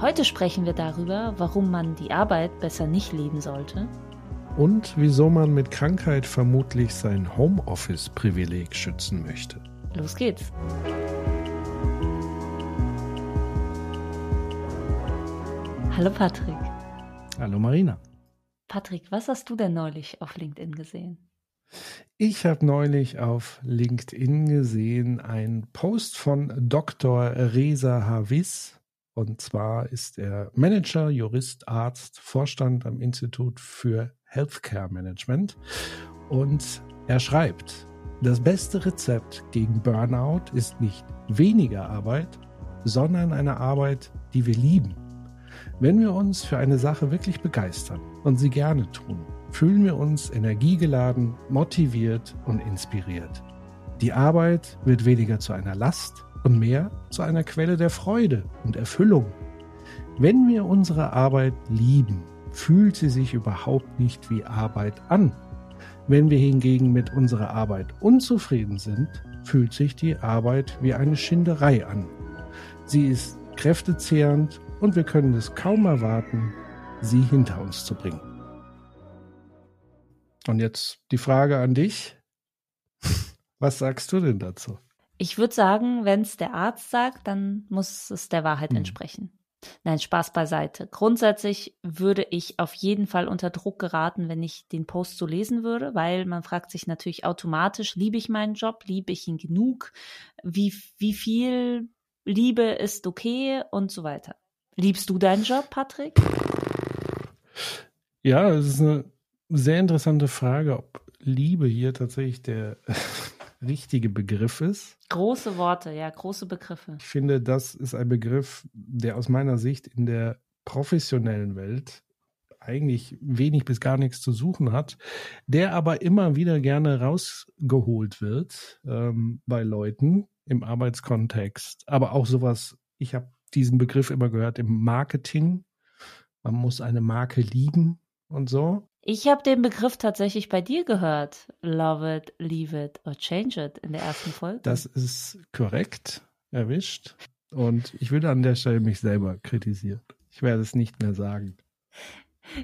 Heute sprechen wir darüber, warum man die Arbeit besser nicht lieben sollte. Und wieso man mit Krankheit vermutlich sein Homeoffice-Privileg schützen möchte. Los geht's. Hallo Patrick. Hallo Marina. Patrick, was hast du denn neulich auf LinkedIn gesehen? Ich habe neulich auf LinkedIn gesehen einen Post von Dr. Reza Havis, und zwar ist er Manager, Jurist, Arzt, Vorstand am Institut für Healthcare Management. Und er schreibt, das beste Rezept gegen Burnout ist nicht weniger Arbeit, sondern eine Arbeit, die wir lieben. Wenn wir uns für eine Sache wirklich begeistern und sie gerne tun, fühlen wir uns energiegeladen, motiviert und inspiriert. Die Arbeit wird weniger zu einer Last, und mehr zu einer Quelle der Freude und Erfüllung. Wenn wir unsere Arbeit lieben, fühlt sie sich überhaupt nicht wie Arbeit an. Wenn wir hingegen mit unserer Arbeit unzufrieden sind, fühlt sich die Arbeit wie eine Schinderei an. Sie ist kräftezehrend und wir können es kaum erwarten, sie hinter uns zu bringen. Und jetzt die Frage an dich. Was sagst du denn dazu? Ich würde sagen, wenn es der Arzt sagt, dann muss es der Wahrheit mhm. entsprechen. Nein, Spaß beiseite. Grundsätzlich würde ich auf jeden Fall unter Druck geraten, wenn ich den Post so lesen würde, weil man fragt sich natürlich automatisch, liebe ich meinen Job, liebe ich ihn genug, wie, wie viel Liebe ist okay und so weiter. Liebst du deinen Job, Patrick? Ja, es ist eine sehr interessante Frage, ob Liebe hier tatsächlich der richtige Begriff ist. Große Worte, ja, große Begriffe. Ich finde, das ist ein Begriff, der aus meiner Sicht in der professionellen Welt eigentlich wenig bis gar nichts zu suchen hat, der aber immer wieder gerne rausgeholt wird ähm, bei Leuten im Arbeitskontext. Aber auch sowas, ich habe diesen Begriff immer gehört im Marketing. Man muss eine Marke lieben und so. Ich habe den Begriff tatsächlich bei dir gehört. Love it, leave it or change it in der ersten Folge. Das ist korrekt erwischt. Und ich würde an der Stelle mich selber kritisieren. Ich werde es nicht mehr sagen.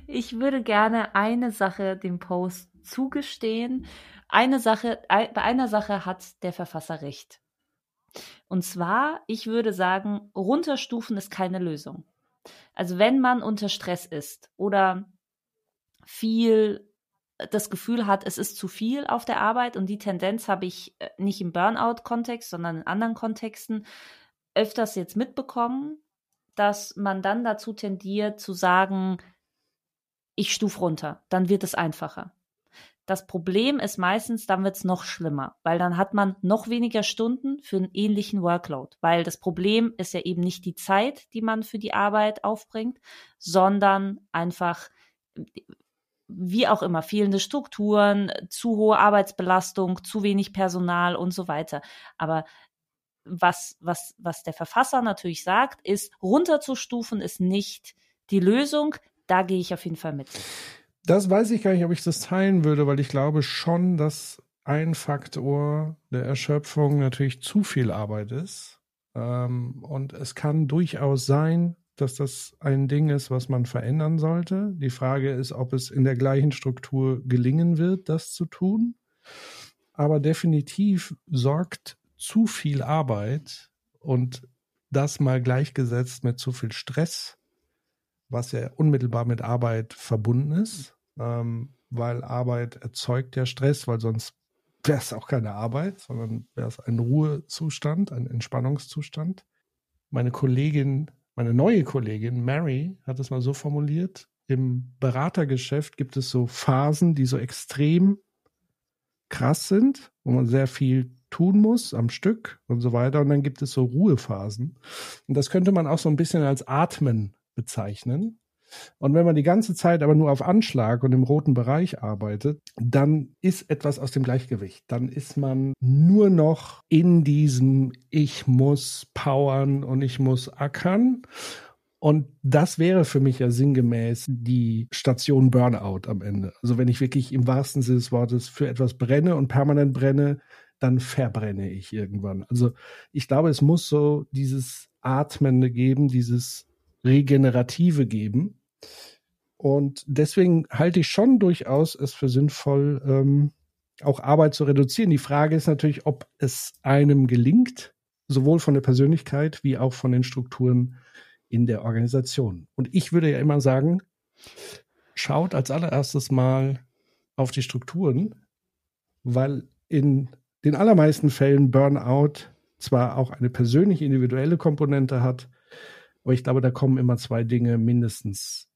Ich würde gerne eine Sache dem Post zugestehen. Eine Sache, bei einer Sache hat der Verfasser recht. Und zwar, ich würde sagen, runterstufen ist keine Lösung. Also wenn man unter Stress ist oder viel äh, das Gefühl hat, es ist zu viel auf der Arbeit und die Tendenz habe ich äh, nicht im Burnout-Kontext, sondern in anderen Kontexten öfters jetzt mitbekommen, dass man dann dazu tendiert zu sagen, ich stufe runter, dann wird es einfacher. Das Problem ist meistens, dann wird es noch schlimmer, weil dann hat man noch weniger Stunden für einen ähnlichen Workload, weil das Problem ist ja eben nicht die Zeit, die man für die Arbeit aufbringt, sondern einfach wie auch immer, fehlende Strukturen, zu hohe Arbeitsbelastung, zu wenig Personal und so weiter. Aber was, was, was der Verfasser natürlich sagt, ist, runterzustufen ist nicht die Lösung. Da gehe ich auf jeden Fall mit. Das weiß ich gar nicht, ob ich das teilen würde, weil ich glaube schon, dass ein Faktor der Erschöpfung natürlich zu viel Arbeit ist. Ähm, und es kann durchaus sein, dass das ein Ding ist, was man verändern sollte. Die Frage ist, ob es in der gleichen Struktur gelingen wird, das zu tun. Aber definitiv sorgt zu viel Arbeit und das mal gleichgesetzt mit zu viel Stress, was ja unmittelbar mit Arbeit verbunden ist, ähm, weil Arbeit erzeugt ja Stress, weil sonst wäre es auch keine Arbeit, sondern wäre es ein Ruhezustand, ein Entspannungszustand. Meine Kollegin meine neue Kollegin Mary hat es mal so formuliert, im Beratergeschäft gibt es so Phasen, die so extrem krass sind, wo man sehr viel tun muss am Stück und so weiter. Und dann gibt es so Ruhephasen. Und das könnte man auch so ein bisschen als Atmen bezeichnen. Und wenn man die ganze Zeit aber nur auf Anschlag und im roten Bereich arbeitet, dann ist etwas aus dem Gleichgewicht. Dann ist man nur noch in diesem Ich muss powern und ich muss ackern. Und das wäre für mich ja sinngemäß die Station Burnout am Ende. Also wenn ich wirklich im wahrsten Sinne des Wortes für etwas brenne und permanent brenne, dann verbrenne ich irgendwann. Also ich glaube, es muss so dieses Atmende geben, dieses Regenerative geben. Und deswegen halte ich schon durchaus es für sinnvoll, ähm, auch Arbeit zu reduzieren. Die Frage ist natürlich, ob es einem gelingt, sowohl von der Persönlichkeit wie auch von den Strukturen in der Organisation. Und ich würde ja immer sagen, schaut als allererstes mal auf die Strukturen, weil in den allermeisten Fällen Burnout zwar auch eine persönliche, individuelle Komponente hat, aber ich glaube, da kommen immer zwei Dinge mindestens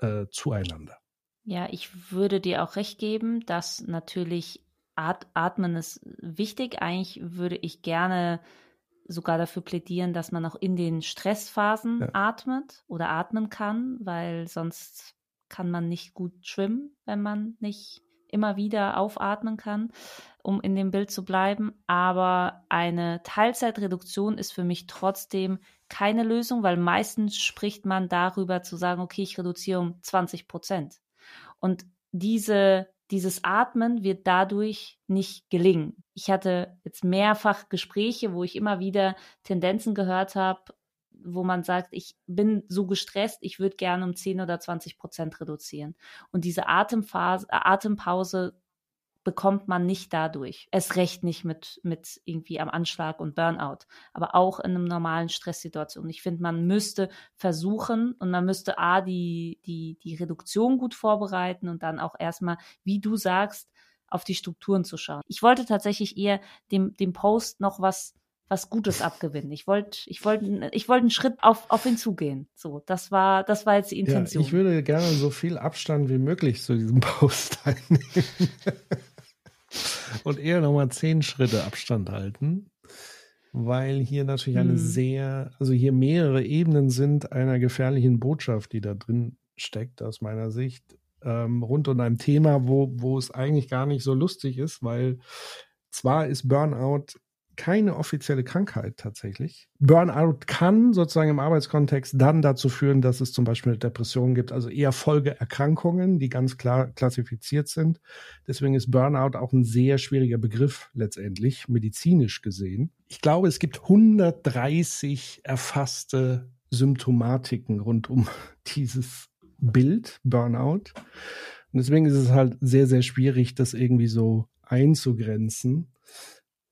äh, zueinander. Ja, ich würde dir auch recht geben, dass natürlich At Atmen ist wichtig. Eigentlich würde ich gerne sogar dafür plädieren, dass man auch in den Stressphasen ja. atmet oder atmen kann, weil sonst kann man nicht gut schwimmen, wenn man nicht immer wieder aufatmen kann, um in dem Bild zu bleiben. Aber eine Teilzeitreduktion ist für mich trotzdem keine Lösung, weil meistens spricht man darüber zu sagen, okay, ich reduziere um 20 Prozent. Und diese, dieses Atmen wird dadurch nicht gelingen. Ich hatte jetzt mehrfach Gespräche, wo ich immer wieder Tendenzen gehört habe, wo man sagt, ich bin so gestresst, ich würde gerne um 10 oder 20 Prozent reduzieren. Und diese Atemphase, Atempause bekommt man nicht dadurch. Es recht nicht mit, mit irgendwie am Anschlag und Burnout, aber auch in einem normalen Stresssituation. Ich finde, man müsste versuchen und man müsste A, die, die, die Reduktion gut vorbereiten und dann auch erstmal, wie du sagst, auf die Strukturen zu schauen. Ich wollte tatsächlich eher dem, dem Post noch was was Gutes abgewinnen. Ich wollte, ich wollte, ich wollte einen Schritt auf, auf ihn zugehen. So, das war, das war jetzt die Intention. Ja, ich würde gerne so viel Abstand wie möglich zu diesem Post einnehmen und eher nochmal zehn Schritte Abstand halten, weil hier natürlich eine hm. sehr, also hier mehrere Ebenen sind einer gefährlichen Botschaft, die da drin steckt, aus meiner Sicht, ähm, rund um ein Thema, wo, wo es eigentlich gar nicht so lustig ist, weil zwar ist Burnout keine offizielle Krankheit tatsächlich. Burnout kann sozusagen im Arbeitskontext dann dazu führen, dass es zum Beispiel Depressionen gibt, also eher Folgeerkrankungen, die ganz klar klassifiziert sind. Deswegen ist Burnout auch ein sehr schwieriger Begriff letztendlich, medizinisch gesehen. Ich glaube, es gibt 130 erfasste Symptomatiken rund um dieses Bild, Burnout. Und deswegen ist es halt sehr, sehr schwierig, das irgendwie so einzugrenzen.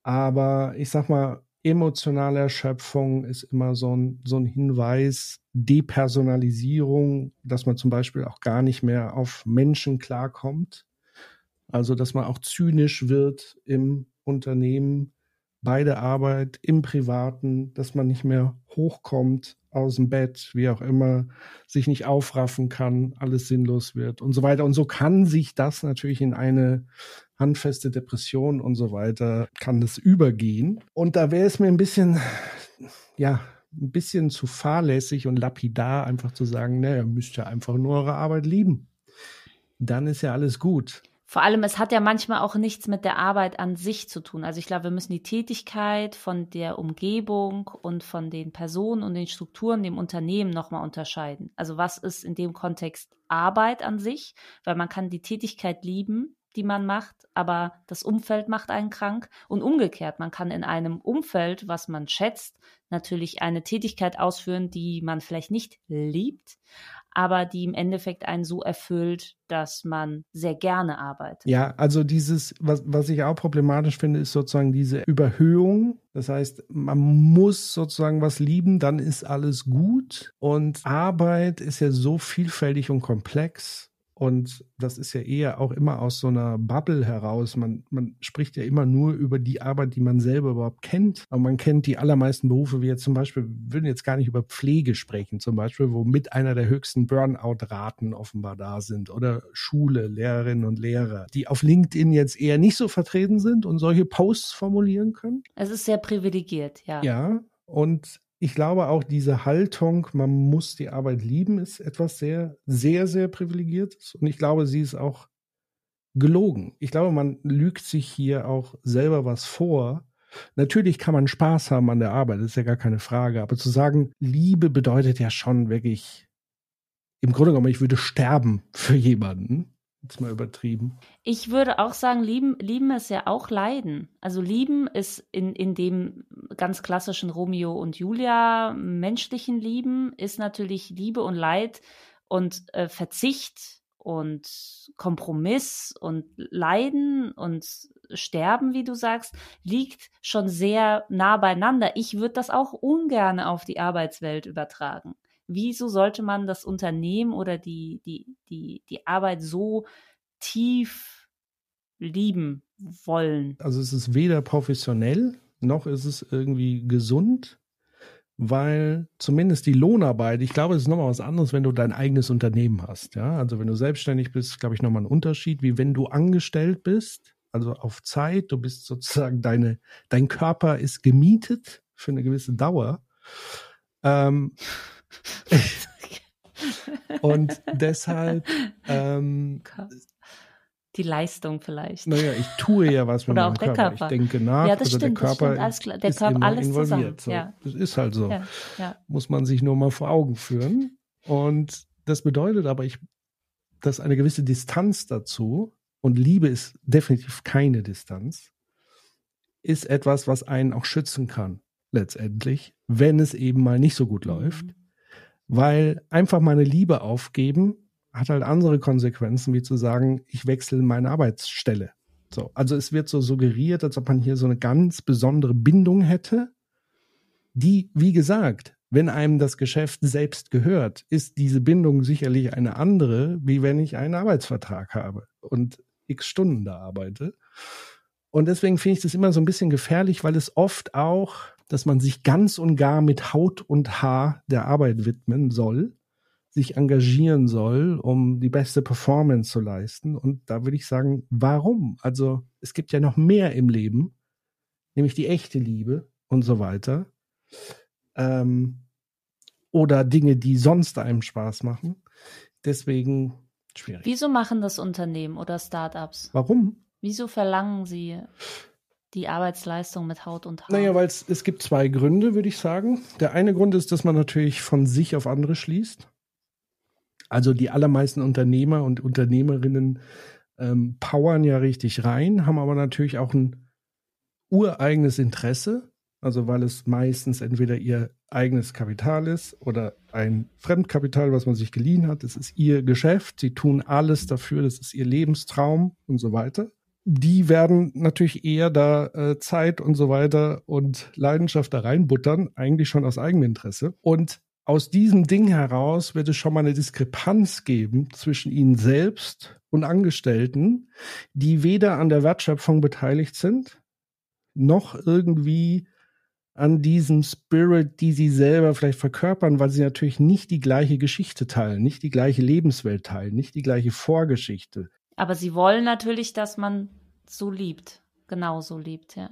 Aber ich sag mal, emotionale Erschöpfung ist immer so ein, so ein Hinweis, Depersonalisierung, dass man zum Beispiel auch gar nicht mehr auf Menschen klarkommt. Also, dass man auch zynisch wird im Unternehmen, bei der Arbeit, im Privaten, dass man nicht mehr hochkommt aus dem Bett, wie auch immer, sich nicht aufraffen kann, alles sinnlos wird und so weiter. Und so kann sich das natürlich in eine handfeste Depression und so weiter, kann das übergehen. Und da wäre es mir ein bisschen, ja, ein bisschen zu fahrlässig und lapidar, einfach zu sagen, naja, ihr müsst ja einfach nur eure Arbeit lieben. Dann ist ja alles gut. Vor allem, es hat ja manchmal auch nichts mit der Arbeit an sich zu tun. Also ich glaube, wir müssen die Tätigkeit von der Umgebung und von den Personen und den Strukturen dem Unternehmen nochmal unterscheiden. Also was ist in dem Kontext Arbeit an sich? Weil man kann die Tätigkeit lieben, die man macht, aber das Umfeld macht einen krank. Und umgekehrt, man kann in einem Umfeld, was man schätzt, natürlich eine Tätigkeit ausführen, die man vielleicht nicht liebt, aber die im Endeffekt einen so erfüllt, dass man sehr gerne arbeitet. Ja, also dieses, was, was ich auch problematisch finde, ist sozusagen diese Überhöhung. Das heißt, man muss sozusagen was lieben, dann ist alles gut. Und Arbeit ist ja so vielfältig und komplex Und das ist ja eher auch immer aus so einer Bubble heraus. Man, man spricht ja immer nur über die Arbeit, die man selber überhaupt kennt. Aber man kennt die allermeisten Berufe, wie jetzt zum Beispiel, wir würden jetzt gar nicht über Pflege sprechen, zum Beispiel, wo mit einer der höchsten Burnout-Raten offenbar da sind. Oder Schule, Lehrerinnen und Lehrer, die auf LinkedIn jetzt eher nicht so vertreten sind und solche Posts formulieren können. Es ist sehr privilegiert, ja. Ja. Und ich glaube auch diese Haltung, man muss die Arbeit lieben, ist etwas sehr, sehr, sehr privilegiertes. Und ich glaube, sie ist auch gelogen. Ich glaube, man lügt sich hier auch selber was vor. Natürlich kann man Spaß haben an der Arbeit, das ist ja gar keine Frage. Aber zu sagen, Liebe bedeutet ja schon wirklich, im Grunde genommen, ich würde sterben für jemanden. Jetzt mal übertrieben. Ich würde auch sagen, lieben, lieben ist ja auch Leiden. Also lieben ist in, in dem ganz klassischen Romeo und Julia menschlichen Lieben ist natürlich Liebe und Leid und äh, Verzicht und Kompromiss und Leiden und Sterben, wie du sagst, liegt schon sehr nah beieinander. Ich würde das auch ungern auf die Arbeitswelt übertragen wieso sollte man das Unternehmen oder die, die, die, die Arbeit so tief lieben wollen? Also es ist weder professionell noch ist es irgendwie gesund, weil zumindest die Lohnarbeit, ich glaube, es ist nochmal was anderes, wenn du dein eigenes Unternehmen hast. Ja, also wenn du selbstständig bist, glaube ich, nochmal ein Unterschied, wie wenn du angestellt bist, also auf Zeit, du bist sozusagen deine, dein Körper ist gemietet für eine gewisse Dauer. Ähm, und deshalb. Ähm, die Leistung vielleicht. Naja, ich tue ja was mit Oder meinem Körper. Körper. Ich denke nach. Ja, das also stimmt. der Körper das stimmt, alles, der ist Körper, immer alles involviert. zusammen. So. Ja. Das ist halt so. Ja, ja. Muss man sich nur mal vor Augen führen. Und das bedeutet aber, ich, dass eine gewisse Distanz dazu, und Liebe ist definitiv keine Distanz, ist etwas, was einen auch schützen kann, letztendlich, wenn es eben mal nicht so gut läuft. Mhm. Weil einfach meine Liebe aufgeben hat halt andere Konsequenzen, wie zu sagen, ich wechsle meine Arbeitsstelle. So, also es wird so suggeriert, als ob man hier so eine ganz besondere Bindung hätte, die, wie gesagt, wenn einem das Geschäft selbst gehört, ist diese Bindung sicherlich eine andere, wie wenn ich einen Arbeitsvertrag habe und x Stunden da arbeite. Und deswegen finde ich das immer so ein bisschen gefährlich, weil es oft auch, dass man sich ganz und gar mit Haut und Haar der Arbeit widmen soll, sich engagieren soll, um die beste Performance zu leisten. Und da würde ich sagen, warum? Also es gibt ja noch mehr im Leben, nämlich die echte Liebe und so weiter. Ähm, oder Dinge, die sonst einem Spaß machen. Deswegen schwierig. Wieso machen das Unternehmen oder Startups? Warum? Wieso verlangen sie die Arbeitsleistung mit Haut und Haar? Naja, weil es, es gibt zwei Gründe, würde ich sagen. Der eine Grund ist, dass man natürlich von sich auf andere schließt. Also die allermeisten Unternehmer und Unternehmerinnen ähm, powern ja richtig rein, haben aber natürlich auch ein ureigenes Interesse, also weil es meistens entweder ihr eigenes Kapital ist oder ein Fremdkapital, was man sich geliehen hat. Es ist ihr Geschäft, sie tun alles dafür, das ist ihr Lebenstraum und so weiter. Die werden natürlich eher da äh, Zeit und so weiter und Leidenschaft da reinbuttern, eigentlich schon aus eigenem Interesse. Und aus diesem Ding heraus wird es schon mal eine Diskrepanz geben zwischen ihnen selbst und Angestellten, die weder an der Wertschöpfung beteiligt sind, noch irgendwie an diesem Spirit, die sie selber vielleicht verkörpern, weil sie natürlich nicht die gleiche Geschichte teilen, nicht die gleiche Lebenswelt teilen, nicht die gleiche Vorgeschichte. Aber sie wollen natürlich, dass man so liebt, genauso liebt, ja.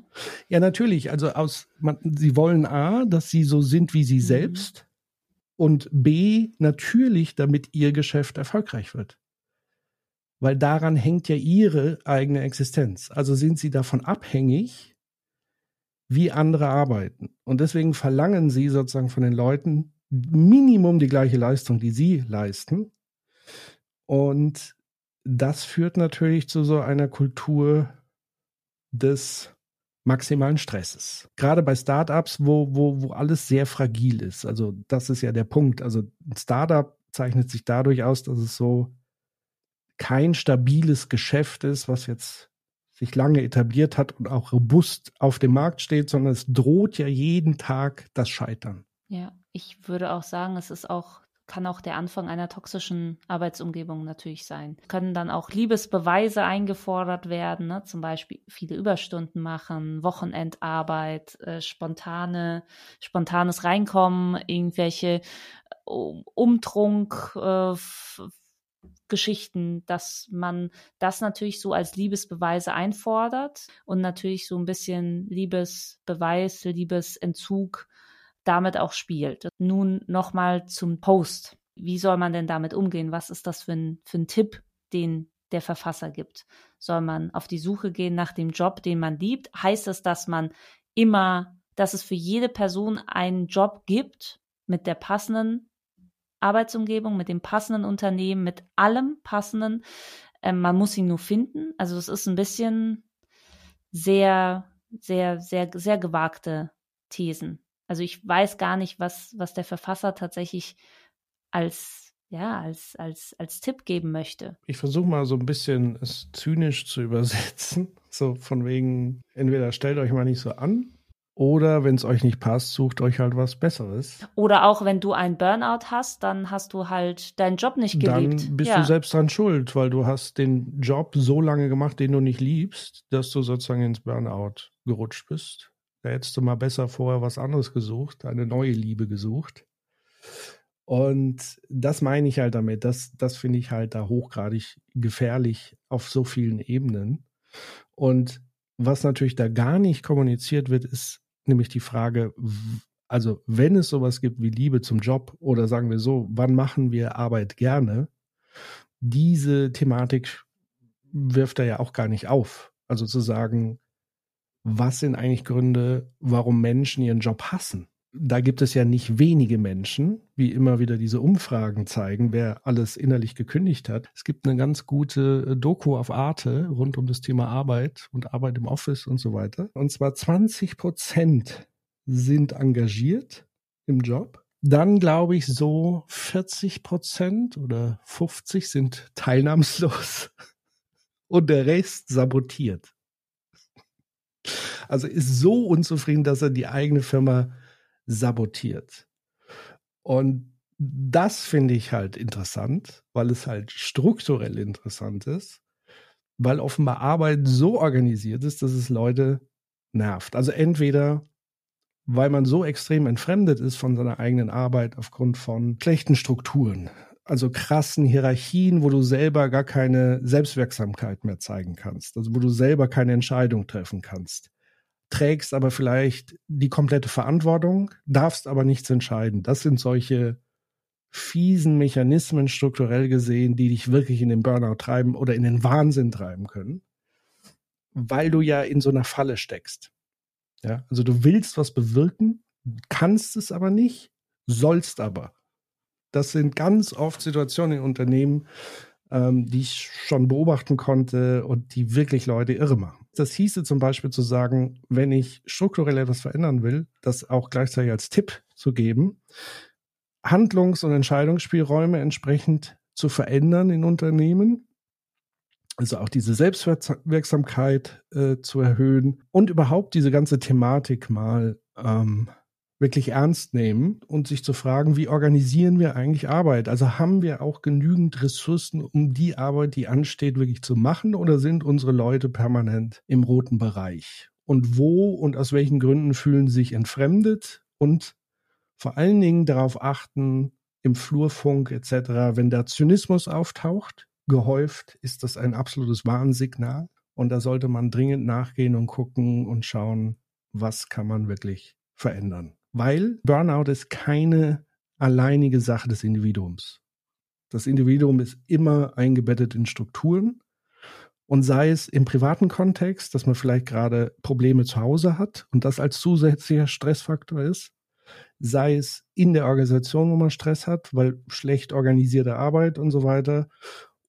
Ja, natürlich. Also aus, man, sie wollen A, dass sie so sind wie sie Mhm. selbst und B, natürlich, damit ihr Geschäft erfolgreich wird. Weil daran hängt ja ihre eigene Existenz. Also sind sie davon abhängig, wie andere arbeiten. Und deswegen verlangen sie sozusagen von den Leuten Minimum die gleiche Leistung, die sie leisten. Und das führt natürlich zu so einer Kultur des maximalen Stresses. Gerade bei Startups, wo, wo, wo alles sehr fragil ist. Also das ist ja der Punkt. Also ein Startup zeichnet sich dadurch aus, dass es so kein stabiles Geschäft ist, was jetzt sich lange etabliert hat und auch robust auf dem Markt steht, sondern es droht ja jeden Tag das Scheitern. Ja, ich würde auch sagen, es ist auch kann auch der Anfang einer toxischen Arbeitsumgebung natürlich sein. Können dann auch Liebesbeweise eingefordert werden, ne? zum Beispiel viele Überstunden machen, Wochenendarbeit, äh, spontane, spontanes Reinkommen, irgendwelche Umtrunk, äh, dass man das natürlich so als Liebesbeweise einfordert und natürlich so ein bisschen Liebesbeweis, Liebesentzug damit auch spielt. Nun nochmal zum Post. Wie soll man denn damit umgehen? Was ist das für ein, für ein Tipp, den der Verfasser gibt? Soll man auf die Suche gehen nach dem Job, den man liebt? Heißt es, dass man immer, dass es für jede Person einen Job gibt mit der passenden Arbeitsumgebung, mit dem passenden Unternehmen, mit allem passenden. Ähm, man muss ihn nur finden. Also es ist ein bisschen sehr, sehr, sehr, sehr gewagte Thesen. Also ich weiß gar nicht, was, was der Verfasser tatsächlich als, ja, als, als, als Tipp geben möchte. Ich versuche mal so ein bisschen es zynisch zu übersetzen. So von wegen, entweder stellt euch mal nicht so an oder wenn es euch nicht passt, sucht euch halt was Besseres. Oder auch wenn du einen Burnout hast, dann hast du halt deinen Job nicht geliebt. Dann bist ja. du selbst dran schuld, weil du hast den Job so lange gemacht, den du nicht liebst, dass du sozusagen ins Burnout gerutscht bist. Da hättest du mal besser vorher was anderes gesucht, eine neue Liebe gesucht. Und das meine ich halt damit. Das, das finde ich halt da hochgradig gefährlich auf so vielen Ebenen. Und was natürlich da gar nicht kommuniziert wird, ist nämlich die Frage, also wenn es sowas gibt wie Liebe zum Job oder sagen wir so, wann machen wir Arbeit gerne, diese Thematik wirft er ja auch gar nicht auf. Also zu sagen, was sind eigentlich Gründe, warum Menschen ihren Job hassen? Da gibt es ja nicht wenige Menschen, wie immer wieder diese Umfragen zeigen, wer alles innerlich gekündigt hat. Es gibt eine ganz gute Doku auf Arte rund um das Thema Arbeit und Arbeit im Office und so weiter. Und zwar 20 Prozent sind engagiert im Job. Dann glaube ich so 40 Prozent oder 50 sind teilnahmslos und der Rest sabotiert. Also ist so unzufrieden, dass er die eigene Firma sabotiert. Und das finde ich halt interessant, weil es halt strukturell interessant ist, weil offenbar Arbeit so organisiert ist, dass es Leute nervt. Also entweder weil man so extrem entfremdet ist von seiner eigenen Arbeit aufgrund von schlechten Strukturen, also krassen Hierarchien, wo du selber gar keine Selbstwirksamkeit mehr zeigen kannst, also wo du selber keine Entscheidung treffen kannst, trägst aber vielleicht die komplette Verantwortung, darfst aber nichts entscheiden. Das sind solche fiesen Mechanismen strukturell gesehen, die dich wirklich in den Burnout treiben oder in den Wahnsinn treiben können, weil du ja in so einer Falle steckst. Ja, also du willst was bewirken, kannst es aber nicht, sollst aber. Das sind ganz oft Situationen in Unternehmen, ähm, die ich schon beobachten konnte und die wirklich Leute irre machen. Das hieße zum Beispiel zu sagen, wenn ich strukturell etwas verändern will, das auch gleichzeitig als Tipp zu geben, Handlungs- und Entscheidungsspielräume entsprechend zu verändern in Unternehmen, also auch diese Selbstwirksamkeit äh, zu erhöhen und überhaupt diese ganze Thematik mal ähm, wirklich ernst nehmen und sich zu fragen, wie organisieren wir eigentlich Arbeit? Also haben wir auch genügend Ressourcen, um die Arbeit, die ansteht, wirklich zu machen oder sind unsere Leute permanent im roten Bereich? Und wo und aus welchen Gründen fühlen sie sich entfremdet und vor allen Dingen darauf achten, im Flurfunk etc., wenn der Zynismus auftaucht, gehäuft, ist das ein absolutes Warnsignal. Und da sollte man dringend nachgehen und gucken und schauen, was kann man wirklich verändern. Weil Burnout ist keine alleinige Sache des Individuums. Das Individuum ist immer eingebettet in Strukturen. Und sei es im privaten Kontext, dass man vielleicht gerade Probleme zu Hause hat und das als zusätzlicher Stressfaktor ist, sei es in der Organisation, wo man Stress hat, weil schlecht organisierte Arbeit und so weiter,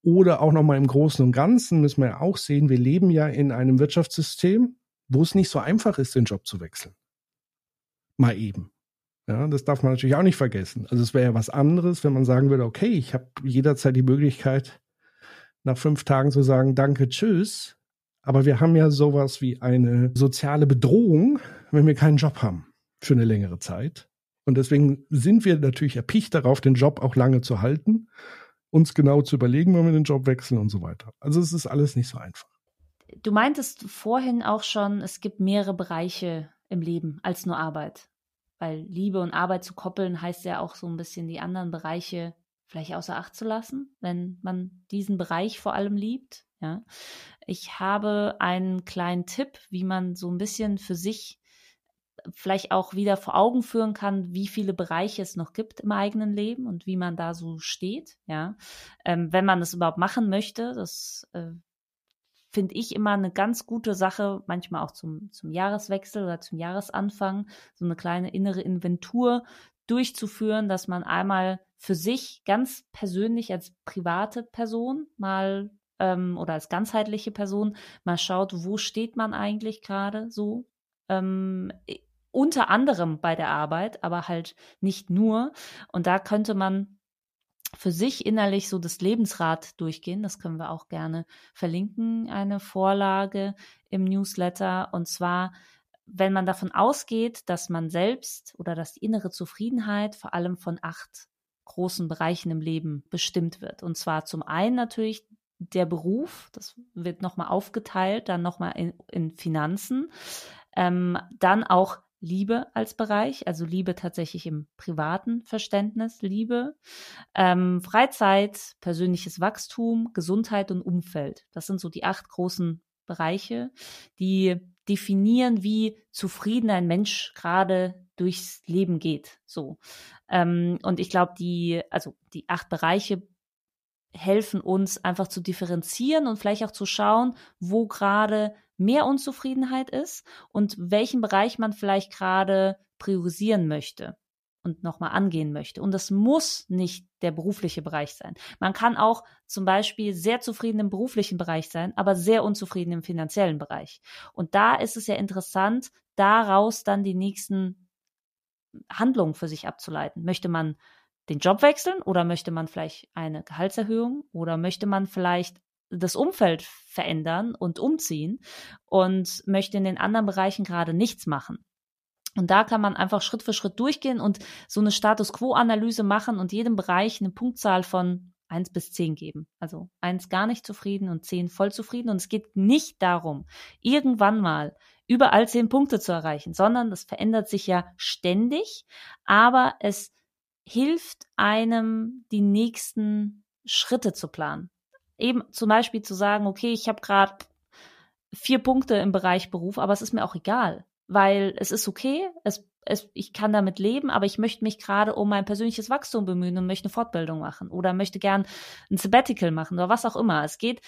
oder auch nochmal im Großen und Ganzen müssen wir ja auch sehen, wir leben ja in einem Wirtschaftssystem, wo es nicht so einfach ist, den Job zu wechseln. Mal eben. Ja, das darf man natürlich auch nicht vergessen. Also es wäre ja was anderes, wenn man sagen würde, okay, ich habe jederzeit die Möglichkeit, nach fünf Tagen zu sagen, danke, tschüss. Aber wir haben ja sowas wie eine soziale Bedrohung, wenn wir keinen Job haben für eine längere Zeit. Und deswegen sind wir natürlich erpicht darauf, den Job auch lange zu halten, uns genau zu überlegen, wann wir den Job wechseln und so weiter. Also es ist alles nicht so einfach. Du meintest vorhin auch schon, es gibt mehrere Bereiche im Leben als nur Arbeit. Weil Liebe und Arbeit zu koppeln heißt ja auch so ein bisschen die anderen Bereiche vielleicht außer Acht zu lassen, wenn man diesen Bereich vor allem liebt. Ja. Ich habe einen kleinen Tipp, wie man so ein bisschen für sich vielleicht auch wieder vor Augen führen kann, wie viele Bereiche es noch gibt im eigenen Leben und wie man da so steht. Ja, ähm, wenn man das überhaupt machen möchte, das äh, finde ich immer eine ganz gute Sache, manchmal auch zum, zum Jahreswechsel oder zum Jahresanfang, so eine kleine innere Inventur durchzuführen, dass man einmal für sich ganz persönlich als private Person mal ähm, oder als ganzheitliche Person mal schaut, wo steht man eigentlich gerade so. Ähm, unter anderem bei der Arbeit, aber halt nicht nur. Und da könnte man für sich innerlich so das Lebensrad durchgehen. Das können wir auch gerne verlinken, eine Vorlage im Newsletter. Und zwar, wenn man davon ausgeht, dass man selbst oder dass die innere Zufriedenheit vor allem von acht großen Bereichen im Leben bestimmt wird. Und zwar zum einen natürlich der Beruf, das wird nochmal aufgeteilt, dann nochmal in, in Finanzen, ähm, dann auch Liebe als Bereich, also Liebe tatsächlich im privaten Verständnis, Liebe, ähm, Freizeit, persönliches Wachstum, Gesundheit und Umfeld. Das sind so die acht großen Bereiche, die definieren, wie zufrieden ein Mensch gerade durchs Leben geht. So. Ähm, und ich glaube, die, also die acht Bereiche helfen uns einfach zu differenzieren und vielleicht auch zu schauen, wo gerade mehr Unzufriedenheit ist und welchen Bereich man vielleicht gerade priorisieren möchte und nochmal angehen möchte. Und das muss nicht der berufliche Bereich sein. Man kann auch zum Beispiel sehr zufrieden im beruflichen Bereich sein, aber sehr unzufrieden im finanziellen Bereich. Und da ist es ja interessant, daraus dann die nächsten Handlungen für sich abzuleiten. Möchte man den Job wechseln oder möchte man vielleicht eine Gehaltserhöhung oder möchte man vielleicht das Umfeld verändern und umziehen und möchte in den anderen Bereichen gerade nichts machen. Und da kann man einfach Schritt für Schritt durchgehen und so eine Status Quo-Analyse machen und jedem Bereich eine Punktzahl von eins bis zehn geben. Also eins gar nicht zufrieden und zehn voll zufrieden. Und es geht nicht darum, irgendwann mal überall zehn Punkte zu erreichen, sondern das verändert sich ja ständig, aber es hilft einem, die nächsten Schritte zu planen. Eben zum Beispiel zu sagen, okay, ich habe gerade vier Punkte im Bereich Beruf, aber es ist mir auch egal, weil es ist okay, es, es, ich kann damit leben, aber ich möchte mich gerade um mein persönliches Wachstum bemühen und möchte eine Fortbildung machen oder möchte gern ein Sabbatical machen oder was auch immer. Es geht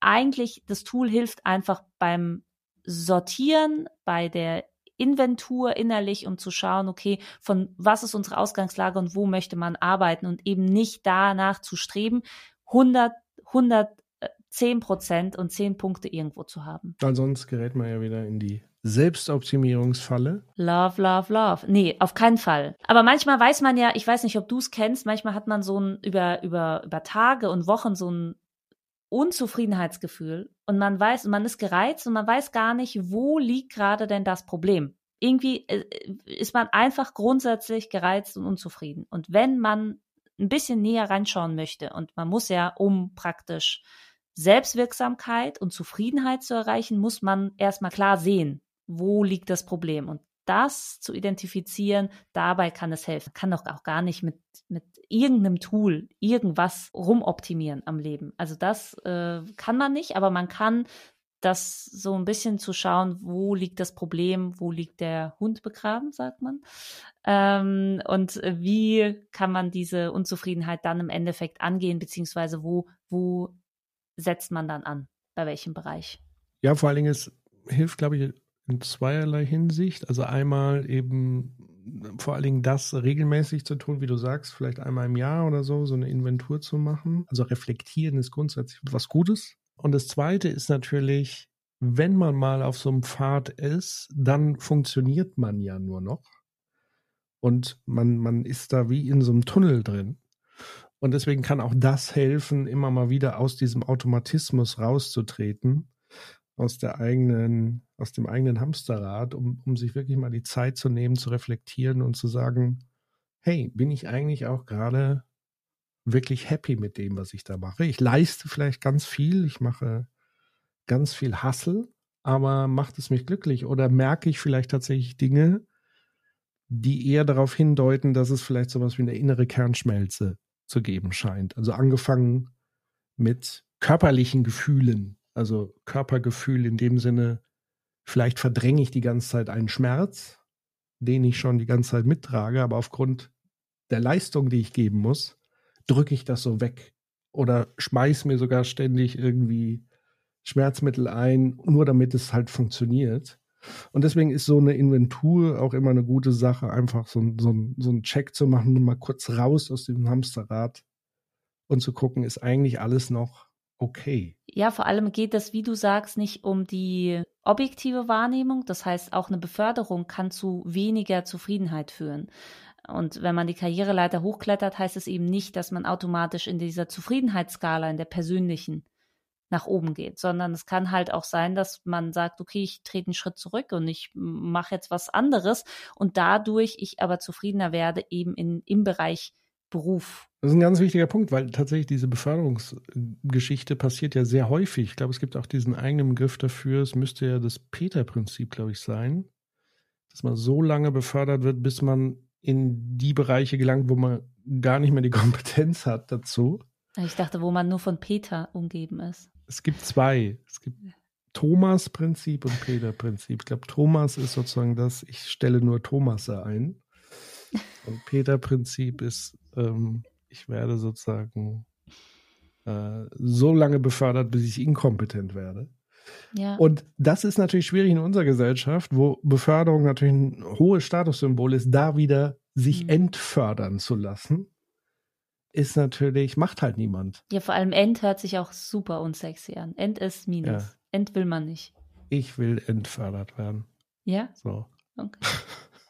eigentlich, das Tool hilft einfach beim Sortieren, bei der Inventur innerlich, um zu schauen, okay, von was ist unsere Ausgangslage und wo möchte man arbeiten und eben nicht danach zu streben, 100, 110 Prozent und 10 Punkte irgendwo zu haben. Weil sonst gerät man ja wieder in die Selbstoptimierungsfalle. Love, love, love. Nee, auf keinen Fall. Aber manchmal weiß man ja, ich weiß nicht, ob du es kennst, manchmal hat man so ein über, über, über Tage und Wochen so ein Unzufriedenheitsgefühl und man weiß, man ist gereizt und man weiß gar nicht, wo liegt gerade denn das Problem. Irgendwie äh, ist man einfach grundsätzlich gereizt und unzufrieden. Und wenn man ein bisschen näher reinschauen möchte und man muss ja, um praktisch Selbstwirksamkeit und Zufriedenheit zu erreichen, muss man erstmal klar sehen, wo liegt das Problem. Und das zu identifizieren, dabei kann es helfen. Kann doch auch gar nicht mit, mit irgendeinem Tool irgendwas rumoptimieren am Leben. Also das äh, kann man nicht, aber man kann das so ein bisschen zu schauen, wo liegt das Problem, wo liegt der Hund begraben, sagt man. Ähm, und wie kann man diese Unzufriedenheit dann im Endeffekt angehen, beziehungsweise wo, wo setzt man dann an, bei welchem Bereich? Ja, vor allen Dingen, es hilft, glaube ich, in zweierlei Hinsicht. Also einmal eben vor allen Dingen das regelmäßig zu tun, wie du sagst, vielleicht einmal im Jahr oder so, so eine Inventur zu machen. Also reflektieren ist grundsätzlich was Gutes. Und das zweite ist natürlich, wenn man mal auf so einem Pfad ist, dann funktioniert man ja nur noch. Und man, man ist da wie in so einem Tunnel drin. Und deswegen kann auch das helfen, immer mal wieder aus diesem Automatismus rauszutreten aus der eigenen, aus dem eigenen Hamsterrad, um, um sich wirklich mal die Zeit zu nehmen, zu reflektieren und zu sagen, hey, bin ich eigentlich auch gerade wirklich happy mit dem, was ich da mache? Ich leiste vielleicht ganz viel, ich mache ganz viel Hassel, aber macht es mich glücklich? Oder merke ich vielleicht tatsächlich Dinge, die eher darauf hindeuten, dass es vielleicht sowas wie eine innere Kernschmelze zu geben scheint? Also angefangen mit körperlichen Gefühlen, also Körpergefühl in dem Sinne, vielleicht verdränge ich die ganze Zeit einen Schmerz, den ich schon die ganze Zeit mittrage, aber aufgrund der Leistung, die ich geben muss, drücke ich das so weg oder schmeiß mir sogar ständig irgendwie Schmerzmittel ein, nur damit es halt funktioniert. Und deswegen ist so eine Inventur auch immer eine gute Sache, einfach so, so, so einen Check zu machen, mal kurz raus aus dem Hamsterrad und zu gucken, ist eigentlich alles noch okay. Ja, vor allem geht es, wie du sagst, nicht um die objektive Wahrnehmung. Das heißt, auch eine Beförderung kann zu weniger Zufriedenheit führen. Und wenn man die Karriereleiter hochklettert, heißt es eben nicht, dass man automatisch in dieser Zufriedenheitsskala, in der persönlichen, nach oben geht, sondern es kann halt auch sein, dass man sagt, okay, ich trete einen Schritt zurück und ich mache jetzt was anderes und dadurch ich aber zufriedener werde eben in, im Bereich Beruf. Das ist ein ganz wichtiger Punkt, weil tatsächlich diese Beförderungsgeschichte passiert ja sehr häufig. Ich glaube, es gibt auch diesen eigenen Begriff dafür. Es müsste ja das Peter-Prinzip, glaube ich, sein, dass man so lange befördert wird, bis man in die Bereiche gelangt, wo man gar nicht mehr die Kompetenz hat dazu. Ich dachte, wo man nur von Peter umgeben ist. Es gibt zwei. Es gibt Thomas-Prinzip und Peter-Prinzip. Ich glaube, Thomas ist sozusagen das, ich stelle nur Thomasse ein. Und Peter-Prinzip ist, ähm, ich werde sozusagen äh, so lange befördert, bis ich inkompetent werde. Ja. Und das ist natürlich schwierig in unserer Gesellschaft, wo Beförderung natürlich ein hohes Statussymbol ist, da wieder sich mhm. entfördern zu lassen, ist natürlich, macht halt niemand. Ja, vor allem End hört sich auch super unsexy an. End ist Minus. Ja. End will man nicht. Ich will entfördert werden. Ja? So. Okay.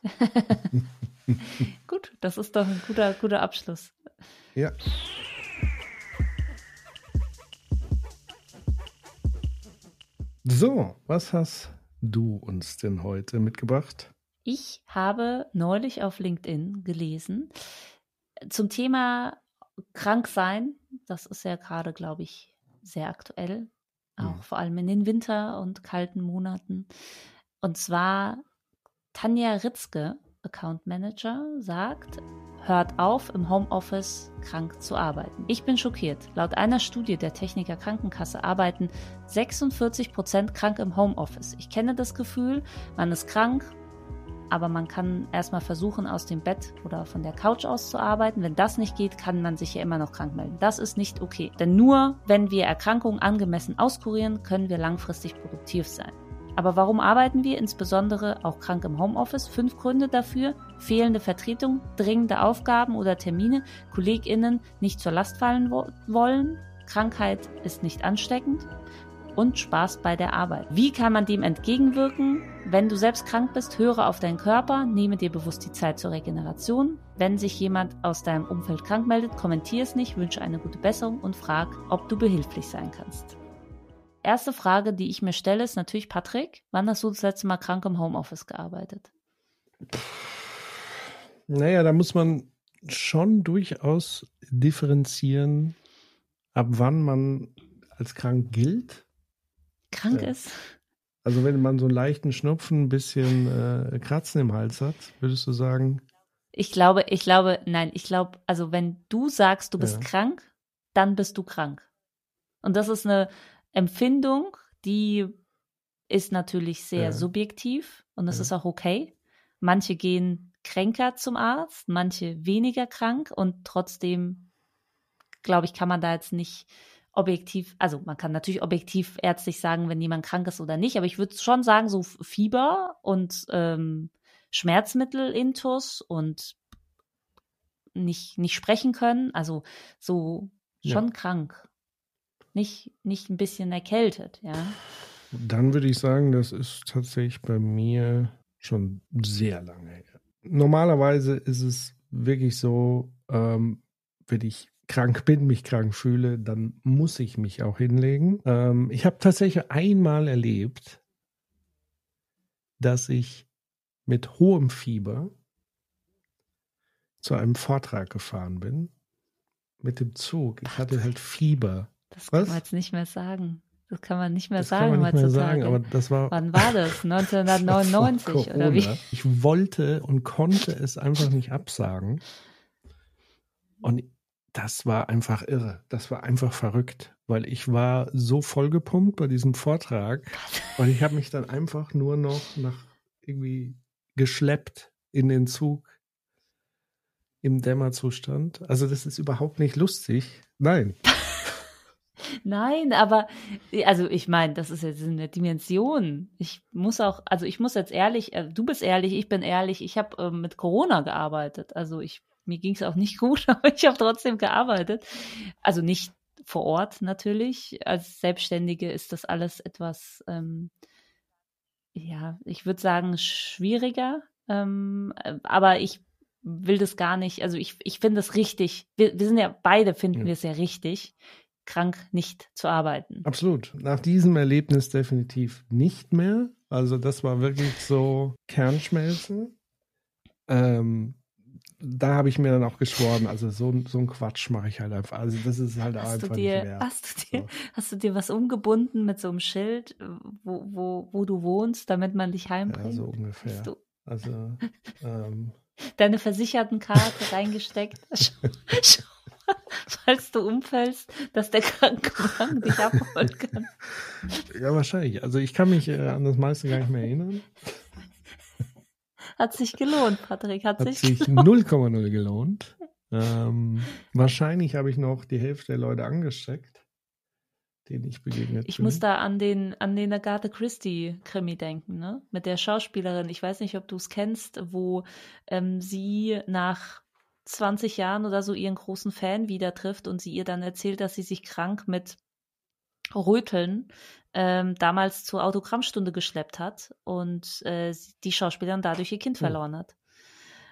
Gut, das ist doch ein guter, guter Abschluss. Ja. So, was hast du uns denn heute mitgebracht? Ich habe neulich auf LinkedIn gelesen zum Thema krank sein. Das ist ja gerade, glaube ich, sehr aktuell, auch mhm. vor allem in den Winter- und kalten Monaten. Und zwar Tanja Ritzke, Account Manager, sagt, hört auf, im Homeoffice krank zu arbeiten. Ich bin schockiert. Laut einer Studie der Techniker Krankenkasse arbeiten 46 Prozent krank im Homeoffice. Ich kenne das Gefühl, man ist krank, aber man kann erstmal versuchen, aus dem Bett oder von der Couch aus zu arbeiten. Wenn das nicht geht, kann man sich ja immer noch krank melden. Das ist nicht okay. Denn nur wenn wir Erkrankungen angemessen auskurieren, können wir langfristig produktiv sein. Aber warum arbeiten wir insbesondere auch krank im Homeoffice? Fünf Gründe dafür. Fehlende Vertretung, dringende Aufgaben oder Termine, KollegInnen nicht zur Last fallen wo wollen, Krankheit ist nicht ansteckend und Spaß bei der Arbeit. Wie kann man dem entgegenwirken? Wenn du selbst krank bist, höre auf deinen Körper, nehme dir bewusst die Zeit zur Regeneration. Wenn sich jemand aus deinem Umfeld krank meldet, kommentiere es nicht, wünsche eine gute Besserung und frag, ob du behilflich sein kannst erste Frage, die ich mir stelle, ist natürlich, Patrick, wann hast du das letzte Mal krank im Homeoffice gearbeitet? Naja, da muss man schon durchaus differenzieren, ab wann man als krank gilt. Krank ja. ist? Also wenn man so einen leichten Schnupfen, ein bisschen äh, Kratzen im Hals hat, würdest du sagen? Ich glaube, ich glaube, nein, ich glaube, also wenn du sagst, du bist ja. krank, dann bist du krank. Und das ist eine, Empfindung, die ist natürlich sehr ja. subjektiv und das ja. ist auch okay. Manche gehen kränker zum Arzt, manche weniger krank und trotzdem, glaube ich, kann man da jetzt nicht objektiv, also man kann natürlich objektiv ärztlich sagen, wenn jemand krank ist oder nicht, aber ich würde schon sagen, so Fieber und ähm, Schmerzmittel intus und nicht, nicht sprechen können, also so schon ja. krank nicht, nicht ein bisschen erkältet, ja. Dann würde ich sagen, das ist tatsächlich bei mir schon sehr lange her. Normalerweise ist es wirklich so, ähm, wenn ich krank bin, mich krank fühle, dann muss ich mich auch hinlegen. Ähm, ich habe tatsächlich einmal erlebt, dass ich mit hohem Fieber zu einem Vortrag gefahren bin. Mit dem Zug. Ich hatte halt Fieber. Das kann Was? man jetzt nicht mehr sagen. Das kann man nicht mehr das sagen kann man nicht heutzutage. Mehr sagen, aber das war, Wann war das? 1999 das oder wie? Ich wollte und konnte es einfach nicht absagen. Und das war einfach irre. Das war einfach verrückt, weil ich war so vollgepumpt bei diesem Vortrag und ich habe mich dann einfach nur noch nach irgendwie geschleppt in den Zug im Dämmerzustand. Also das ist überhaupt nicht lustig. Nein. Nein, aber also ich meine, das ist jetzt eine Dimension. Ich muss auch, also ich muss jetzt ehrlich, äh, du bist ehrlich, ich bin ehrlich, ich habe äh, mit Corona gearbeitet. Also ich mir ging es auch nicht gut, aber ich habe trotzdem gearbeitet. Also nicht vor Ort natürlich. Als Selbstständige ist das alles etwas, ähm, ja, ich würde sagen, schwieriger. Ähm, äh, aber ich will das gar nicht, also ich, ich finde es richtig. Wir, wir sind ja beide, finden ja. wir es ja richtig, krank nicht zu arbeiten. Absolut. Nach diesem Erlebnis definitiv nicht mehr. Also das war wirklich so Kernschmelzen. Ähm, da habe ich mir dann auch geschworen, also so, so ein Quatsch mache ich halt einfach. Also das ist halt hast einfach dir, nicht mehr. Hast du, dir, so. hast du dir was umgebunden mit so einem Schild, wo, wo, wo du wohnst, damit man dich heimbringt? Ja, so ungefähr. Also ähm, Deine Versichertenkarte reingesteckt, falls du umfällst, dass der Krankenwagen dich abholen kann. Ja, wahrscheinlich. Also ich kann mich äh, an das meiste gar nicht mehr erinnern. Hat sich gelohnt, Patrick. Hat, hat sich 0,0 gelohnt. Ähm, wahrscheinlich habe ich noch die Hälfte der Leute angesteckt, denen ich begegnet ich bin. Ich muss da an den, an den Agatha Christie-Krimi denken, ne? Mit der Schauspielerin. Ich weiß nicht, ob du es kennst, wo ähm, sie nach 20 Jahren oder so ihren großen Fan wieder trifft und sie ihr dann erzählt, dass sie sich krank mit Röteln ähm, damals zur Autogrammstunde geschleppt hat und äh, die Schauspielerin dadurch ihr Kind oh. verloren hat.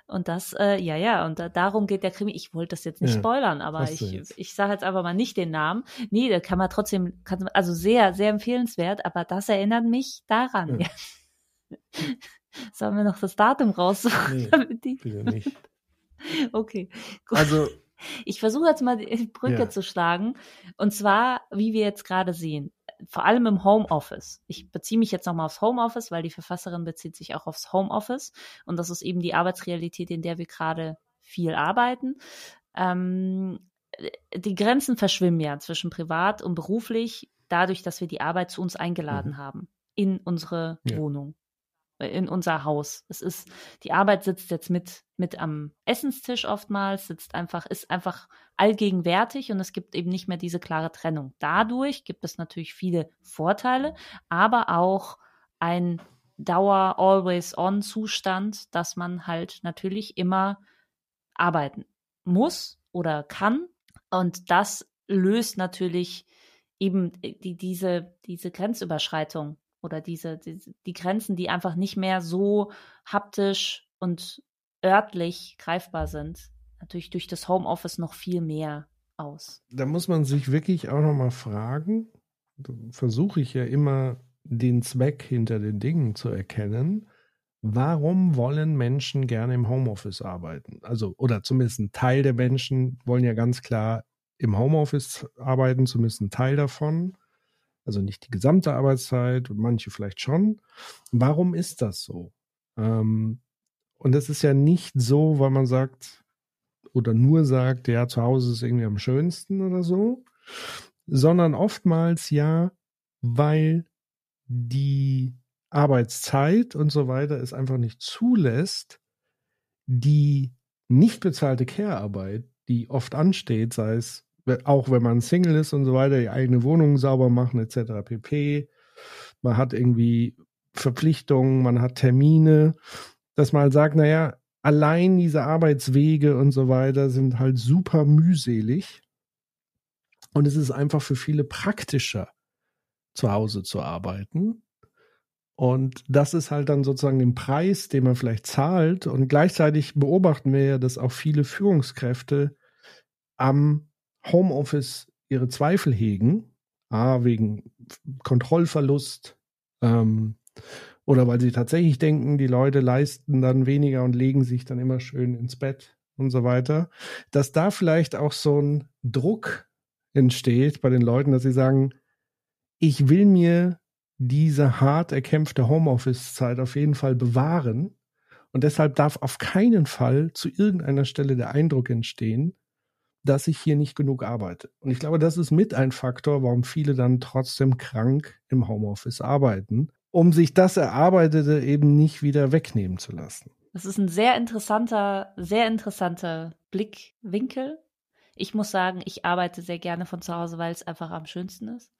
Und das, äh, ja, ja, und da, darum geht der Krimi. Ich wollte das jetzt nicht ja, spoilern, aber ich, ich sage jetzt aber mal nicht den Namen. Nee, da kann man trotzdem, kann, also sehr, sehr empfehlenswert, aber das erinnert mich daran. Ja. Sollen wir noch das Datum raussuchen? Nee, bitte nicht. Okay, gut. Also, ich versuche jetzt mal die Brücke ja. zu schlagen. Und zwar, wie wir jetzt gerade sehen vor allem im Homeoffice. Ich beziehe mich jetzt nochmal aufs Homeoffice, weil die Verfasserin bezieht sich auch aufs Homeoffice. Und das ist eben die Arbeitsrealität, in der wir gerade viel arbeiten. Ähm, die Grenzen verschwimmen ja zwischen privat und beruflich, dadurch, dass wir die Arbeit zu uns eingeladen mhm. haben in unsere ja. Wohnung in unser Haus. Es ist, die Arbeit sitzt jetzt mit, mit am Essenstisch oftmals, sitzt einfach, ist einfach allgegenwärtig und es gibt eben nicht mehr diese klare Trennung. Dadurch gibt es natürlich viele Vorteile, aber auch ein Dauer always on Zustand, dass man halt natürlich immer arbeiten muss oder kann und das löst natürlich eben die, diese, diese Grenzüberschreitung oder diese, die, die Grenzen, die einfach nicht mehr so haptisch und örtlich greifbar sind, natürlich durch das Homeoffice noch viel mehr aus. Da muss man sich wirklich auch nochmal fragen, versuche ich ja immer den Zweck hinter den Dingen zu erkennen. Warum wollen Menschen gerne im Homeoffice arbeiten? Also, oder zumindest ein Teil der Menschen wollen ja ganz klar im Homeoffice arbeiten, zumindest ein Teil davon. Also nicht die gesamte Arbeitszeit, manche vielleicht schon. Warum ist das so? Ähm, und das ist ja nicht so, weil man sagt oder nur sagt, ja, zu Hause ist irgendwie am schönsten oder so, sondern oftmals ja, weil die Arbeitszeit und so weiter es einfach nicht zulässt, die nicht bezahlte Care-Arbeit, die oft ansteht, sei es auch wenn man Single ist und so weiter, die eigene Wohnung sauber machen etc. pp. Man hat irgendwie Verpflichtungen, man hat Termine, dass man halt sagt, naja, allein diese Arbeitswege und so weiter sind halt super mühselig. Und es ist einfach für viele praktischer, zu Hause zu arbeiten. Und das ist halt dann sozusagen den Preis, den man vielleicht zahlt. Und gleichzeitig beobachten wir ja, dass auch viele Führungskräfte am Homeoffice ihre Zweifel hegen, a wegen Kontrollverlust ähm, oder weil sie tatsächlich denken, die Leute leisten dann weniger und legen sich dann immer schön ins Bett und so weiter, dass da vielleicht auch so ein Druck entsteht bei den Leuten, dass sie sagen, ich will mir diese hart erkämpfte Homeoffice-Zeit auf jeden Fall bewahren. Und deshalb darf auf keinen Fall zu irgendeiner Stelle der Eindruck entstehen, dass ich hier nicht genug arbeite. Und ich glaube, das ist mit ein Faktor, warum viele dann trotzdem krank im Homeoffice arbeiten, um sich das Erarbeitete eben nicht wieder wegnehmen zu lassen. Das ist ein sehr interessanter, sehr interessanter Blickwinkel. Ich muss sagen, ich arbeite sehr gerne von zu Hause, weil es einfach am schönsten ist.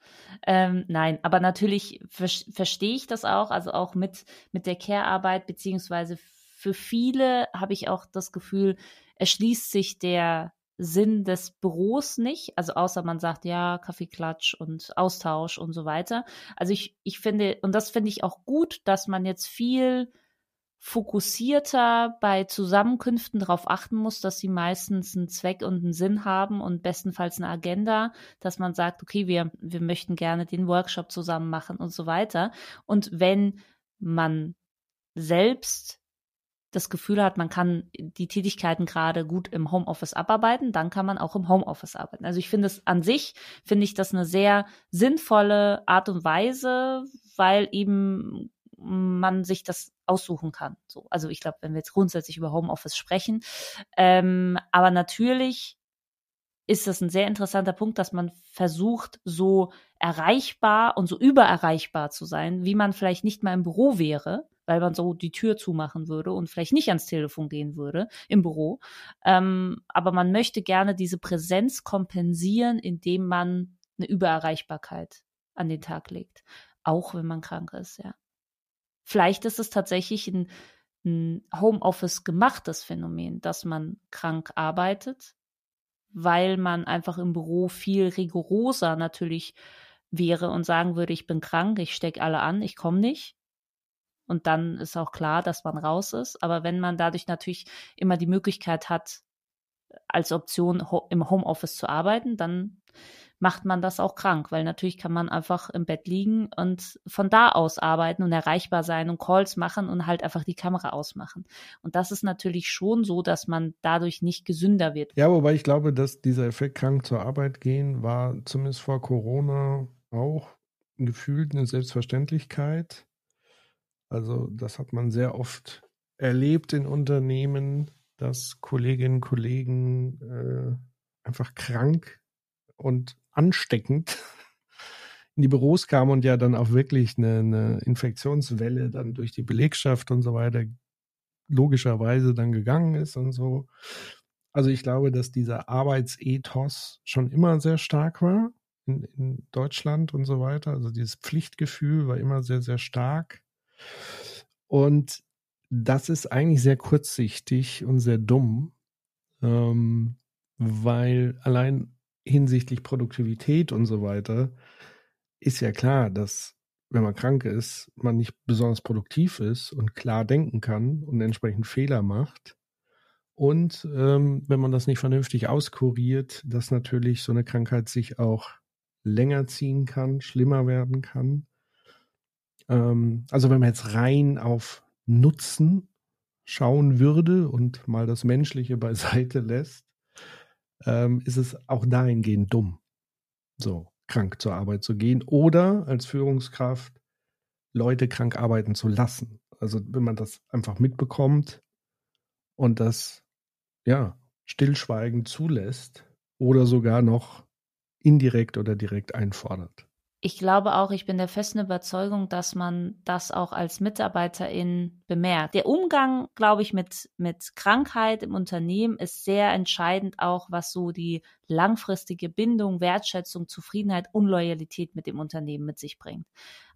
Ähm, nein, aber natürlich ver verstehe ich das auch, also auch mit, mit der Care-Arbeit, beziehungsweise für viele habe ich auch das Gefühl, erschließt sich der Sinn des Büros nicht, also außer man sagt, ja, Kaffeeklatsch und Austausch und so weiter. Also ich, ich finde, und das finde ich auch gut, dass man jetzt viel fokussierter bei Zusammenkünften darauf achten muss, dass sie meistens einen Zweck und einen Sinn haben und bestenfalls eine Agenda, dass man sagt, okay, wir, wir möchten gerne den Workshop zusammen machen und so weiter. Und wenn man selbst das Gefühl hat, man kann die Tätigkeiten gerade gut im Homeoffice abarbeiten, dann kann man auch im Homeoffice arbeiten. Also ich finde es an sich, finde ich das eine sehr sinnvolle Art und Weise, weil eben man sich das aussuchen kann. So, also ich glaube, wenn wir jetzt grundsätzlich über Homeoffice sprechen, ähm, aber natürlich ist das ein sehr interessanter Punkt, dass man versucht, so erreichbar und so übererreichbar zu sein, wie man vielleicht nicht mal im Büro wäre, weil man so die Tür zumachen würde und vielleicht nicht ans Telefon gehen würde im Büro. Ähm, aber man möchte gerne diese Präsenz kompensieren, indem man eine Übererreichbarkeit an den Tag legt, auch wenn man krank ist, ja. Vielleicht ist es tatsächlich ein, ein Homeoffice gemachtes Phänomen, dass man krank arbeitet, weil man einfach im Büro viel rigoroser natürlich wäre und sagen würde, ich bin krank, ich stecke alle an, ich komme nicht. Und dann ist auch klar, dass man raus ist. Aber wenn man dadurch natürlich immer die Möglichkeit hat, als Option im Homeoffice zu arbeiten, dann macht man das auch krank, weil natürlich kann man einfach im Bett liegen und von da aus arbeiten und erreichbar sein und Calls machen und halt einfach die Kamera ausmachen. Und das ist natürlich schon so, dass man dadurch nicht gesünder wird. Ja, wobei ich glaube, dass dieser Effekt krank zur Arbeit gehen war zumindest vor Corona auch gefühlt eine Selbstverständlichkeit. Also das hat man sehr oft erlebt in Unternehmen, dass Kolleginnen und Kollegen äh, einfach krank und ansteckend in die Büros kam und ja dann auch wirklich eine, eine Infektionswelle dann durch die Belegschaft und so weiter logischerweise dann gegangen ist und so. Also ich glaube, dass dieser Arbeitsethos schon immer sehr stark war in, in, Deutschland und so weiter. Also dieses Pflichtgefühl war immer sehr, sehr stark. Und das ist eigentlich sehr kurzsichtig und sehr dumm, ähm, weil allein hinsichtlich Produktivität und so weiter ist ja klar, dass wenn man krank ist, man nicht besonders produktiv ist und klar denken kann und entsprechend Fehler macht. Und ähm, wenn man das nicht vernünftig auskuriert, dass natürlich so eine Krankheit sich auch länger ziehen kann, schlimmer werden kann. Ähm, also wenn man jetzt rein auf Nutzen schauen würde und mal das Menschliche beiseite lässt, ähm, ist es auch dahingehend dumm, so krank zur Arbeit zu gehen oder als Führungskraft Leute krank arbeiten zu lassen. Also wenn man das einfach mitbekommt und das ja stillschweigend zulässt oder sogar noch indirekt oder direkt einfordert ich glaube auch, ich bin der festen Überzeugung, dass man das auch als Mitarbeiterin bemerkt. Der Umgang, glaube ich, mit, mit Krankheit im Unternehmen ist sehr entscheidend auch, was so die langfristige Bindung, Wertschätzung, Zufriedenheit und Loyalität mit dem Unternehmen mit sich bringt.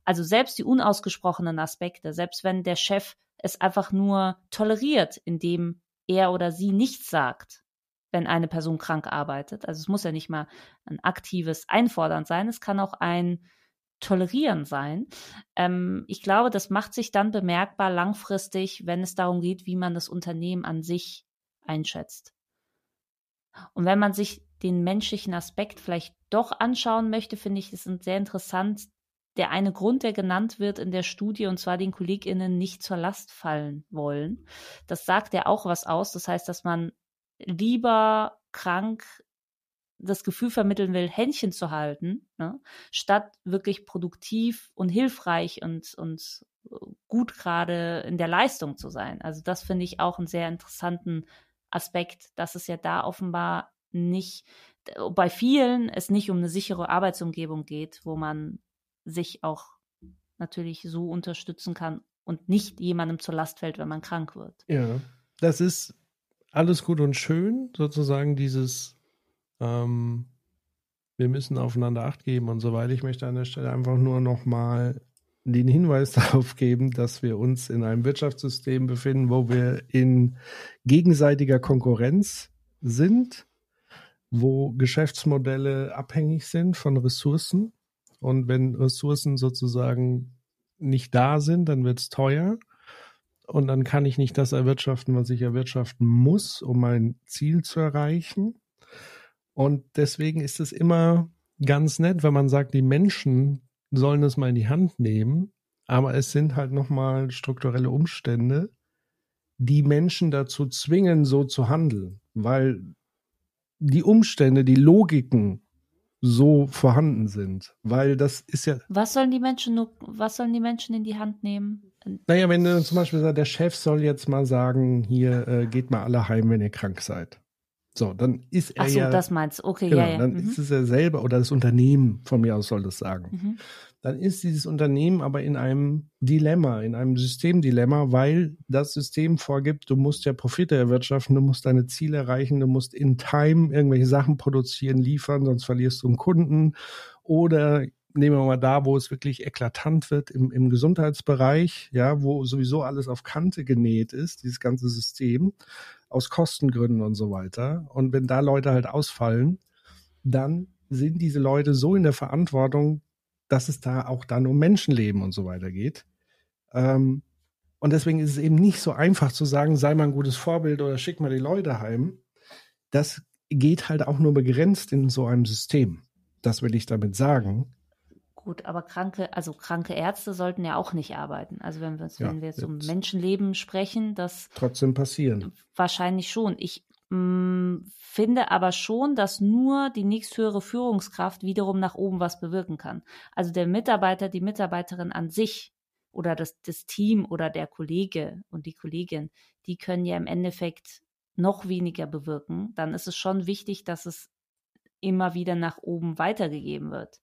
Also selbst die unausgesprochenen Aspekte, selbst wenn der Chef es einfach nur toleriert, indem er oder sie nichts sagt, wenn eine Person krank arbeitet. Also es muss ja nicht mal ein aktives Einfordern sein, es kann auch ein Tolerieren sein. Ähm, ich glaube, das macht sich dann bemerkbar langfristig, wenn es darum geht, wie man das Unternehmen an sich einschätzt. Und wenn man sich den menschlichen Aspekt vielleicht doch anschauen möchte, finde ich es sehr interessant, der eine Grund, der genannt wird in der Studie, und zwar den KollegInnen nicht zur Last fallen wollen. Das sagt ja auch was aus. Das heißt, dass man lieber krank das Gefühl vermitteln will, Händchen zu halten, ne, statt wirklich produktiv und hilfreich und, und gut gerade in der Leistung zu sein. Also das finde ich auch einen sehr interessanten Aspekt, dass es ja da offenbar nicht, bei vielen es nicht um eine sichere Arbeitsumgebung geht, wo man sich auch natürlich so unterstützen kann und nicht jemandem zur Last fällt, wenn man krank wird. Ja, das ist alles gut und schön, sozusagen dieses, ähm, wir müssen aufeinander Acht geben und so weiter. Ich möchte an der Stelle einfach nur nochmal den Hinweis darauf geben, dass wir uns in einem Wirtschaftssystem befinden, wo wir in gegenseitiger Konkurrenz sind, wo Geschäftsmodelle abhängig sind von Ressourcen. Und wenn Ressourcen sozusagen nicht da sind, dann wird es teuer. Und dann kann ich nicht das erwirtschaften, was ich erwirtschaften muss, um mein Ziel zu erreichen. Und deswegen ist es immer ganz nett, wenn man sagt, die Menschen sollen es mal in die Hand nehmen. Aber es sind halt nochmal strukturelle Umstände, die Menschen dazu zwingen, so zu handeln. Weil die Umstände, die Logiken so vorhanden sind. Weil das ist ja. Was sollen die Menschen nur, was sollen die Menschen in die Hand nehmen? Naja, wenn du zum Beispiel sagst, der Chef soll jetzt mal sagen, hier äh, geht mal alle heim, wenn ihr krank seid. So, dann ist er Ach so, ja. das meinst du. Okay, genau, ja, ja. Dann mhm. ist es er selber oder das Unternehmen von mir aus soll das sagen. Mhm. Dann ist dieses Unternehmen aber in einem Dilemma, in einem Systemdilemma, weil das System vorgibt, du musst ja Profite erwirtschaften, du musst deine Ziele erreichen, du musst in Time irgendwelche Sachen produzieren, liefern, sonst verlierst du einen Kunden. Oder nehmen wir mal da, wo es wirklich eklatant wird im, im Gesundheitsbereich, ja, wo sowieso alles auf Kante genäht ist, dieses ganze System, aus Kostengründen und so weiter. Und wenn da Leute halt ausfallen, dann sind diese Leute so in der Verantwortung, dass es da auch dann um Menschenleben und so weiter geht. Ähm, und deswegen ist es eben nicht so einfach zu sagen, sei mal ein gutes Vorbild oder schick mal die Leute heim. Das geht halt auch nur begrenzt in so einem System. Das will ich damit sagen. Gut, aber kranke, also kranke Ärzte sollten ja auch nicht arbeiten. Also wenn wir, Ja, wenn wir jetzt um jetzt- Menschenleben sprechen, das Trotzdem passieren. wahrscheinlich schon. Ich mh, finde aber schon, dass nur die nächsthöhere Führungskraft wiederum nach oben was bewirken kann. Also der Mitarbeiter, die Mitarbeiterin an sich oder das, das Team oder der Kollege und die Kollegin, die können ja im Endeffekt noch weniger bewirken. Dann ist es schon wichtig, dass es immer wieder nach oben weitergegeben wird.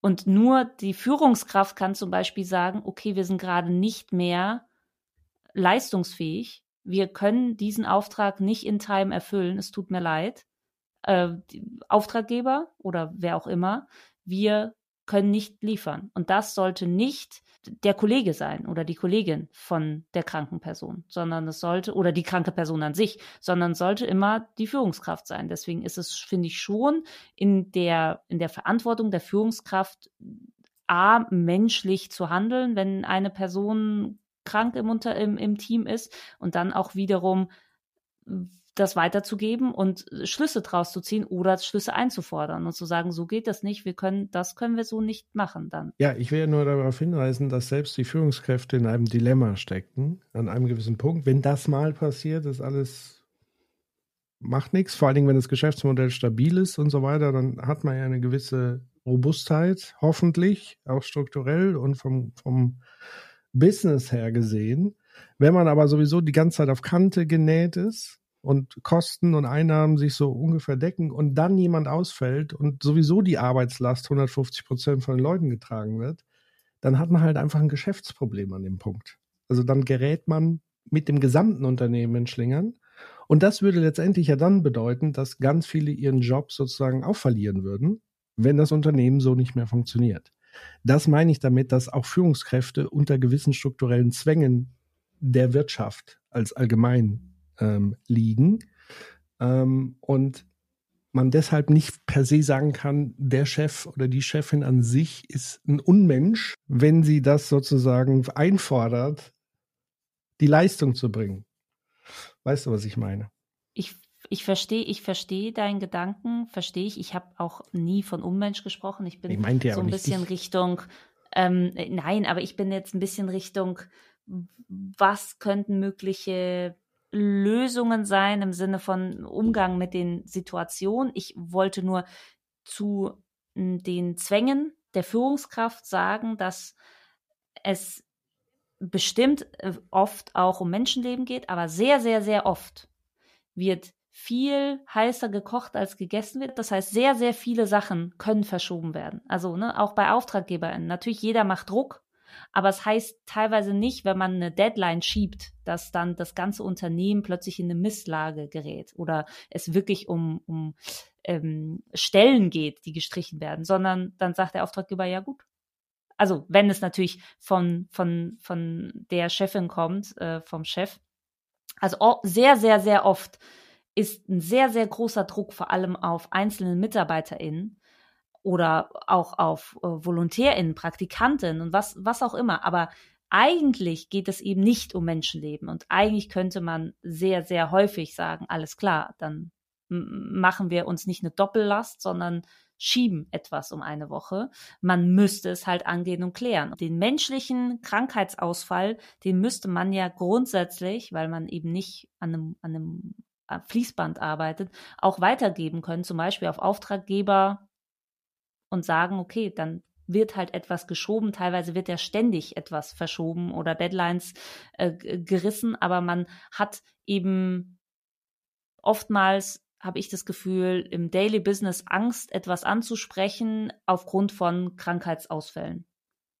Und nur die Führungskraft kann zum Beispiel sagen, okay, wir sind gerade nicht mehr leistungsfähig. Wir können diesen Auftrag nicht in Time erfüllen. Es tut mir leid. Äh, Auftraggeber oder wer auch immer, wir können nicht liefern. Und das sollte nicht der Kollege sein oder die Kollegin von der kranken Person, sondern es sollte, oder die kranke Person an sich, sondern sollte immer die Führungskraft sein. Deswegen ist es, finde ich, schon in der, in der Verantwortung der Führungskraft, A, menschlich zu handeln, wenn eine Person krank im, im, im Team ist und dann auch wiederum das weiterzugeben und Schlüsse draus zu ziehen oder Schlüsse einzufordern und zu sagen, so geht das nicht, wir können, das können wir so nicht machen dann. Ja, ich will ja nur darauf hinweisen, dass selbst die Führungskräfte in einem Dilemma steckten, an einem gewissen Punkt. Wenn das mal passiert, ist alles macht nichts. Vor allen Dingen, wenn das Geschäftsmodell stabil ist und so weiter, dann hat man ja eine gewisse Robustheit, hoffentlich, auch strukturell und vom, vom Business her gesehen. Wenn man aber sowieso die ganze Zeit auf Kante genäht ist und Kosten und Einnahmen sich so ungefähr decken und dann jemand ausfällt und sowieso die Arbeitslast 150 Prozent von den Leuten getragen wird, dann hat man halt einfach ein Geschäftsproblem an dem Punkt. Also dann gerät man mit dem gesamten Unternehmen in Schlingern. Und das würde letztendlich ja dann bedeuten, dass ganz viele ihren Job sozusagen auch verlieren würden, wenn das Unternehmen so nicht mehr funktioniert. Das meine ich damit, dass auch Führungskräfte unter gewissen strukturellen Zwängen der Wirtschaft als allgemein ähm, liegen ähm, und man deshalb nicht per se sagen kann, der Chef oder die Chefin an sich ist ein Unmensch, wenn sie das sozusagen einfordert, die Leistung zu bringen. Weißt du, was ich meine? Ich ich verstehe, ich verstehe deinen Gedanken, verstehe ich. Ich habe auch nie von Unmensch gesprochen. Ich bin ich so ein bisschen ich. Richtung, ähm, nein, aber ich bin jetzt ein bisschen Richtung, was könnten mögliche Lösungen sein im Sinne von Umgang mit den Situationen. Ich wollte nur zu den Zwängen der Führungskraft sagen, dass es bestimmt äh, oft auch um Menschenleben geht, aber sehr, sehr, sehr oft wird viel heißer gekocht als gegessen wird. Das heißt, sehr, sehr viele Sachen können verschoben werden. Also ne, auch bei AuftraggeberInnen. Natürlich, jeder macht Druck, aber es heißt teilweise nicht, wenn man eine Deadline schiebt, dass dann das ganze Unternehmen plötzlich in eine Misslage gerät oder es wirklich um, um ähm, Stellen geht, die gestrichen werden, sondern dann sagt der Auftraggeber, ja gut. Also wenn es natürlich von, von, von der Chefin kommt, äh, vom Chef. Also sehr, sehr, sehr oft ist ein sehr, sehr großer Druck vor allem auf einzelne MitarbeiterInnen oder auch auf äh, VolontärInnen, Praktikantinnen und was, was auch immer. Aber eigentlich geht es eben nicht um Menschenleben. Und eigentlich könnte man sehr, sehr häufig sagen, alles klar, dann machen wir uns nicht eine Doppellast, sondern schieben etwas um eine Woche. Man müsste es halt angehen und klären. Den menschlichen Krankheitsausfall, den müsste man ja grundsätzlich, weil man eben nicht an einem, an einem äh, Fließband arbeitet, auch weitergeben können, zum Beispiel auf Auftraggeber und sagen, okay, dann wird halt etwas geschoben. Teilweise wird ja ständig etwas verschoben oder Deadlines äh, gerissen, aber man hat eben oftmals habe ich das Gefühl, im Daily Business Angst, etwas anzusprechen aufgrund von Krankheitsausfällen.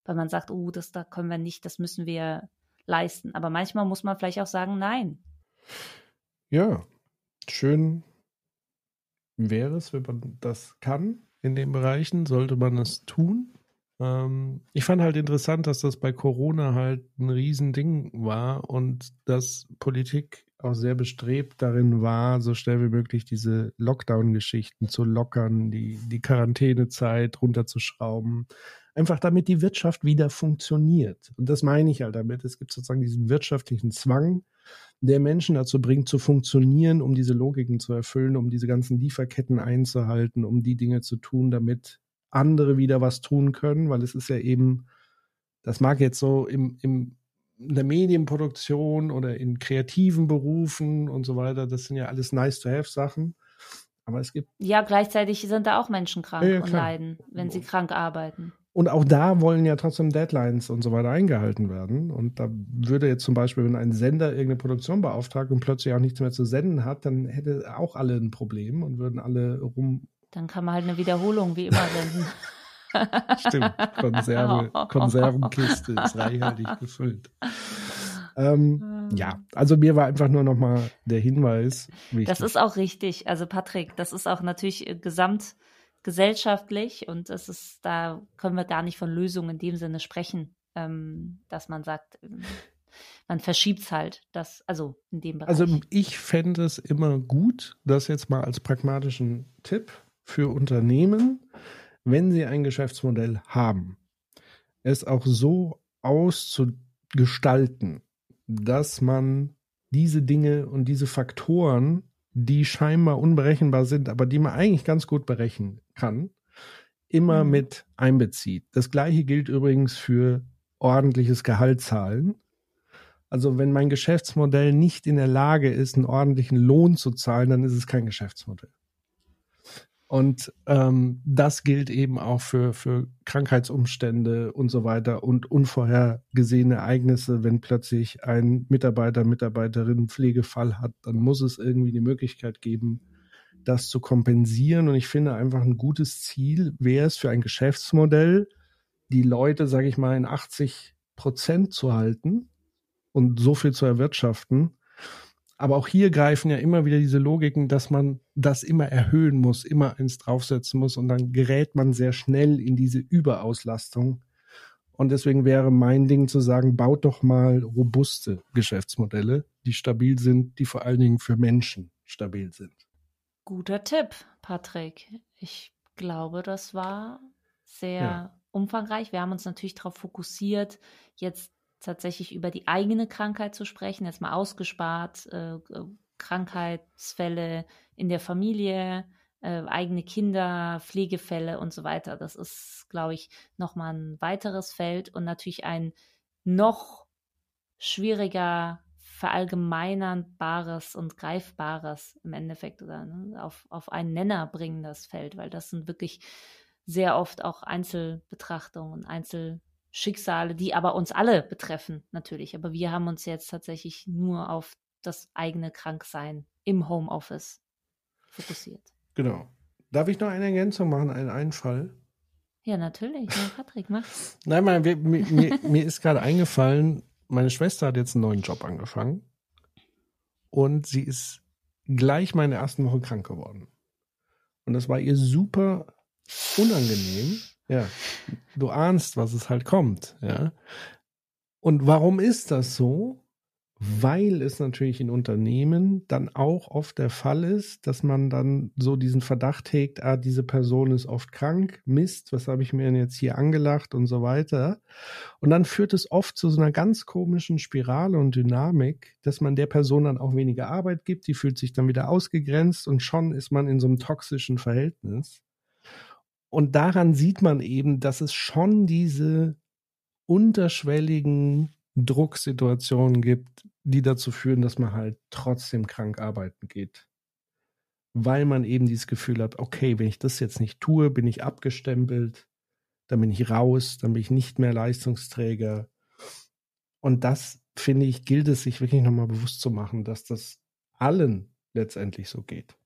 Weil man sagt, oh, das da können wir nicht, das müssen wir leisten. Aber manchmal muss man vielleicht auch sagen, nein. Ja, schön wäre es, wenn man das kann in den Bereichen, sollte man es tun. Ähm, ich fand halt interessant, dass das bei Corona halt ein Riesending war und dass Politik auch sehr bestrebt darin war, so schnell wie möglich diese Lockdown-Geschichten zu lockern, die, die Quarantänezeit runterzuschrauben. Einfach damit die Wirtschaft wieder funktioniert. Und das meine ich halt damit. Es gibt sozusagen diesen wirtschaftlichen Zwang, der Menschen dazu bringt, zu funktionieren, um diese Logiken zu erfüllen, um diese ganzen Lieferketten einzuhalten, um die Dinge zu tun, damit andere wieder was tun können, weil es ist ja eben, das mag jetzt so im, im in der Medienproduktion oder in kreativen Berufen und so weiter, das sind ja alles nice to have Sachen. Aber es gibt. Ja, gleichzeitig sind da auch Menschen krank ja, ja, und leiden, wenn sie krank arbeiten. Und auch da wollen ja trotzdem Deadlines und so weiter eingehalten werden. Und da würde jetzt zum Beispiel, wenn ein Sender irgendeine Produktion beauftragt und plötzlich auch nichts mehr zu senden hat, dann hätte auch alle ein Problem und würden alle rum. Dann kann man halt eine Wiederholung wie immer senden. Stimmt, Konserve, Konservenkiste ist reichhaltig gefüllt. Ähm, ja, also mir war einfach nur nochmal der Hinweis. Wichtig. Das ist auch richtig. Also Patrick, das ist auch natürlich äh, gesamtgesellschaftlich und das ist, da können wir gar nicht von Lösungen in dem Sinne sprechen, ähm, dass man sagt, ähm, man verschiebt es halt, das, also in dem Bereich. Also ich fände es immer gut, das jetzt mal als pragmatischen Tipp für Unternehmen, wenn sie ein Geschäftsmodell haben, es auch so auszugestalten, dass man diese Dinge und diese Faktoren, die scheinbar unberechenbar sind, aber die man eigentlich ganz gut berechnen kann, immer mhm. mit einbezieht. Das gleiche gilt übrigens für ordentliches Gehalt zahlen. Also wenn mein Geschäftsmodell nicht in der Lage ist, einen ordentlichen Lohn zu zahlen, dann ist es kein Geschäftsmodell. Und ähm, das gilt eben auch für, für Krankheitsumstände und so weiter und unvorhergesehene Ereignisse. Wenn plötzlich ein Mitarbeiter, Mitarbeiterin Pflegefall hat, dann muss es irgendwie die Möglichkeit geben, das zu kompensieren. Und ich finde einfach ein gutes Ziel wäre es für ein Geschäftsmodell, die Leute, sage ich mal, in 80 Prozent zu halten und so viel zu erwirtschaften, aber auch hier greifen ja immer wieder diese Logiken, dass man das immer erhöhen muss, immer eins draufsetzen muss und dann gerät man sehr schnell in diese Überauslastung. Und deswegen wäre mein Ding zu sagen, baut doch mal robuste Geschäftsmodelle, die stabil sind, die vor allen Dingen für Menschen stabil sind. Guter Tipp, Patrick. Ich glaube, das war sehr ja. umfangreich. Wir haben uns natürlich darauf fokussiert, jetzt tatsächlich über die eigene Krankheit zu sprechen, jetzt mal ausgespart, äh, Krankheitsfälle in der Familie, äh, eigene Kinder, Pflegefälle und so weiter. Das ist, glaube ich, nochmal ein weiteres Feld und natürlich ein noch schwieriger verallgemeinerbares und greifbares im Endeffekt oder ne, auf, auf einen Nenner bringen das Feld, weil das sind wirklich sehr oft auch Einzelbetrachtungen, Einzelschicksale, die aber uns alle betreffen natürlich. Aber wir haben uns jetzt tatsächlich nur auf das eigene Kranksein im Homeoffice fokussiert. Genau. Darf ich noch eine Ergänzung machen, einen Einfall? Ja, natürlich. Ja, Patrick, mach. Nein, mein, mir, mir, mir ist gerade eingefallen, meine Schwester hat jetzt einen neuen Job angefangen und sie ist gleich meine ersten Woche krank geworden. Und das war ihr super unangenehm. Ja, du ahnst, was es halt kommt. Ja. Und warum ist das so? weil es natürlich in Unternehmen dann auch oft der Fall ist, dass man dann so diesen Verdacht hegt, ah, diese Person ist oft krank, Mist, was habe ich mir denn jetzt hier angelacht und so weiter. Und dann führt es oft zu so einer ganz komischen Spirale und Dynamik, dass man der Person dann auch weniger Arbeit gibt, die fühlt sich dann wieder ausgegrenzt und schon ist man in so einem toxischen Verhältnis. Und daran sieht man eben, dass es schon diese unterschwelligen Drucksituationen gibt, die dazu führen, dass man halt trotzdem krank arbeiten geht. Weil man eben dieses Gefühl hat, okay, wenn ich das jetzt nicht tue, bin ich abgestempelt, dann bin ich raus, dann bin ich nicht mehr Leistungsträger. Und das, finde ich, gilt es sich wirklich nochmal bewusst zu machen, dass das allen letztendlich so geht.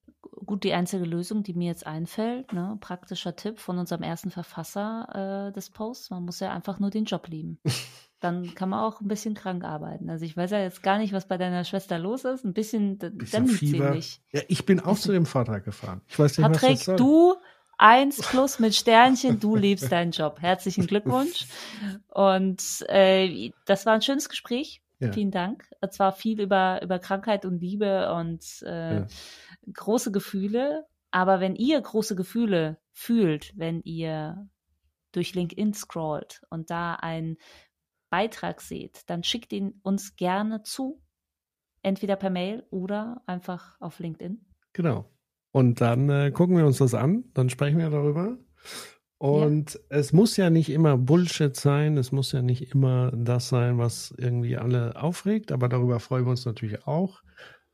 Gut, die einzige Lösung, die mir jetzt einfällt, ne, praktischer Tipp von unserem ersten Verfasser äh, des Posts, man muss ja einfach nur den Job lieben. dann kann man auch ein bisschen krank arbeiten. Also ich weiß ja jetzt gar nicht, was bei deiner Schwester los ist. Ein bisschen, bisschen Fieber. Ja, ich bin auch zu dem Vortrag gefahren. Ich weiß nicht, Patrick, was das soll. du eins plus mit Sternchen, du liebst deinen Job. Herzlichen Glückwunsch. Und äh, das war ein schönes Gespräch. Ja. Vielen Dank. Es war viel über, über Krankheit und Liebe und äh, ja. Große Gefühle. Aber wenn ihr große Gefühle fühlt, wenn ihr durch LinkedIn scrollt und da ein Beitrag seht, dann schickt ihn uns gerne zu. Entweder per Mail oder einfach auf LinkedIn. Genau. Und dann äh, gucken wir uns das an, dann sprechen wir darüber. Und ja. es muss ja nicht immer Bullshit sein, es muss ja nicht immer das sein, was irgendwie alle aufregt, aber darüber freuen wir uns natürlich auch.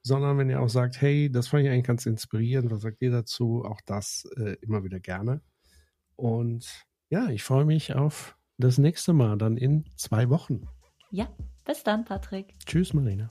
Sondern wenn ihr auch sagt, hey, das fand ich eigentlich ganz inspirierend, was sagt ihr dazu? Auch das äh, immer wieder gerne. Und ja, ich freue mich auf das nächste Mal dann in zwei Wochen. Ja, bis dann, Patrick. Tschüss, Marlene.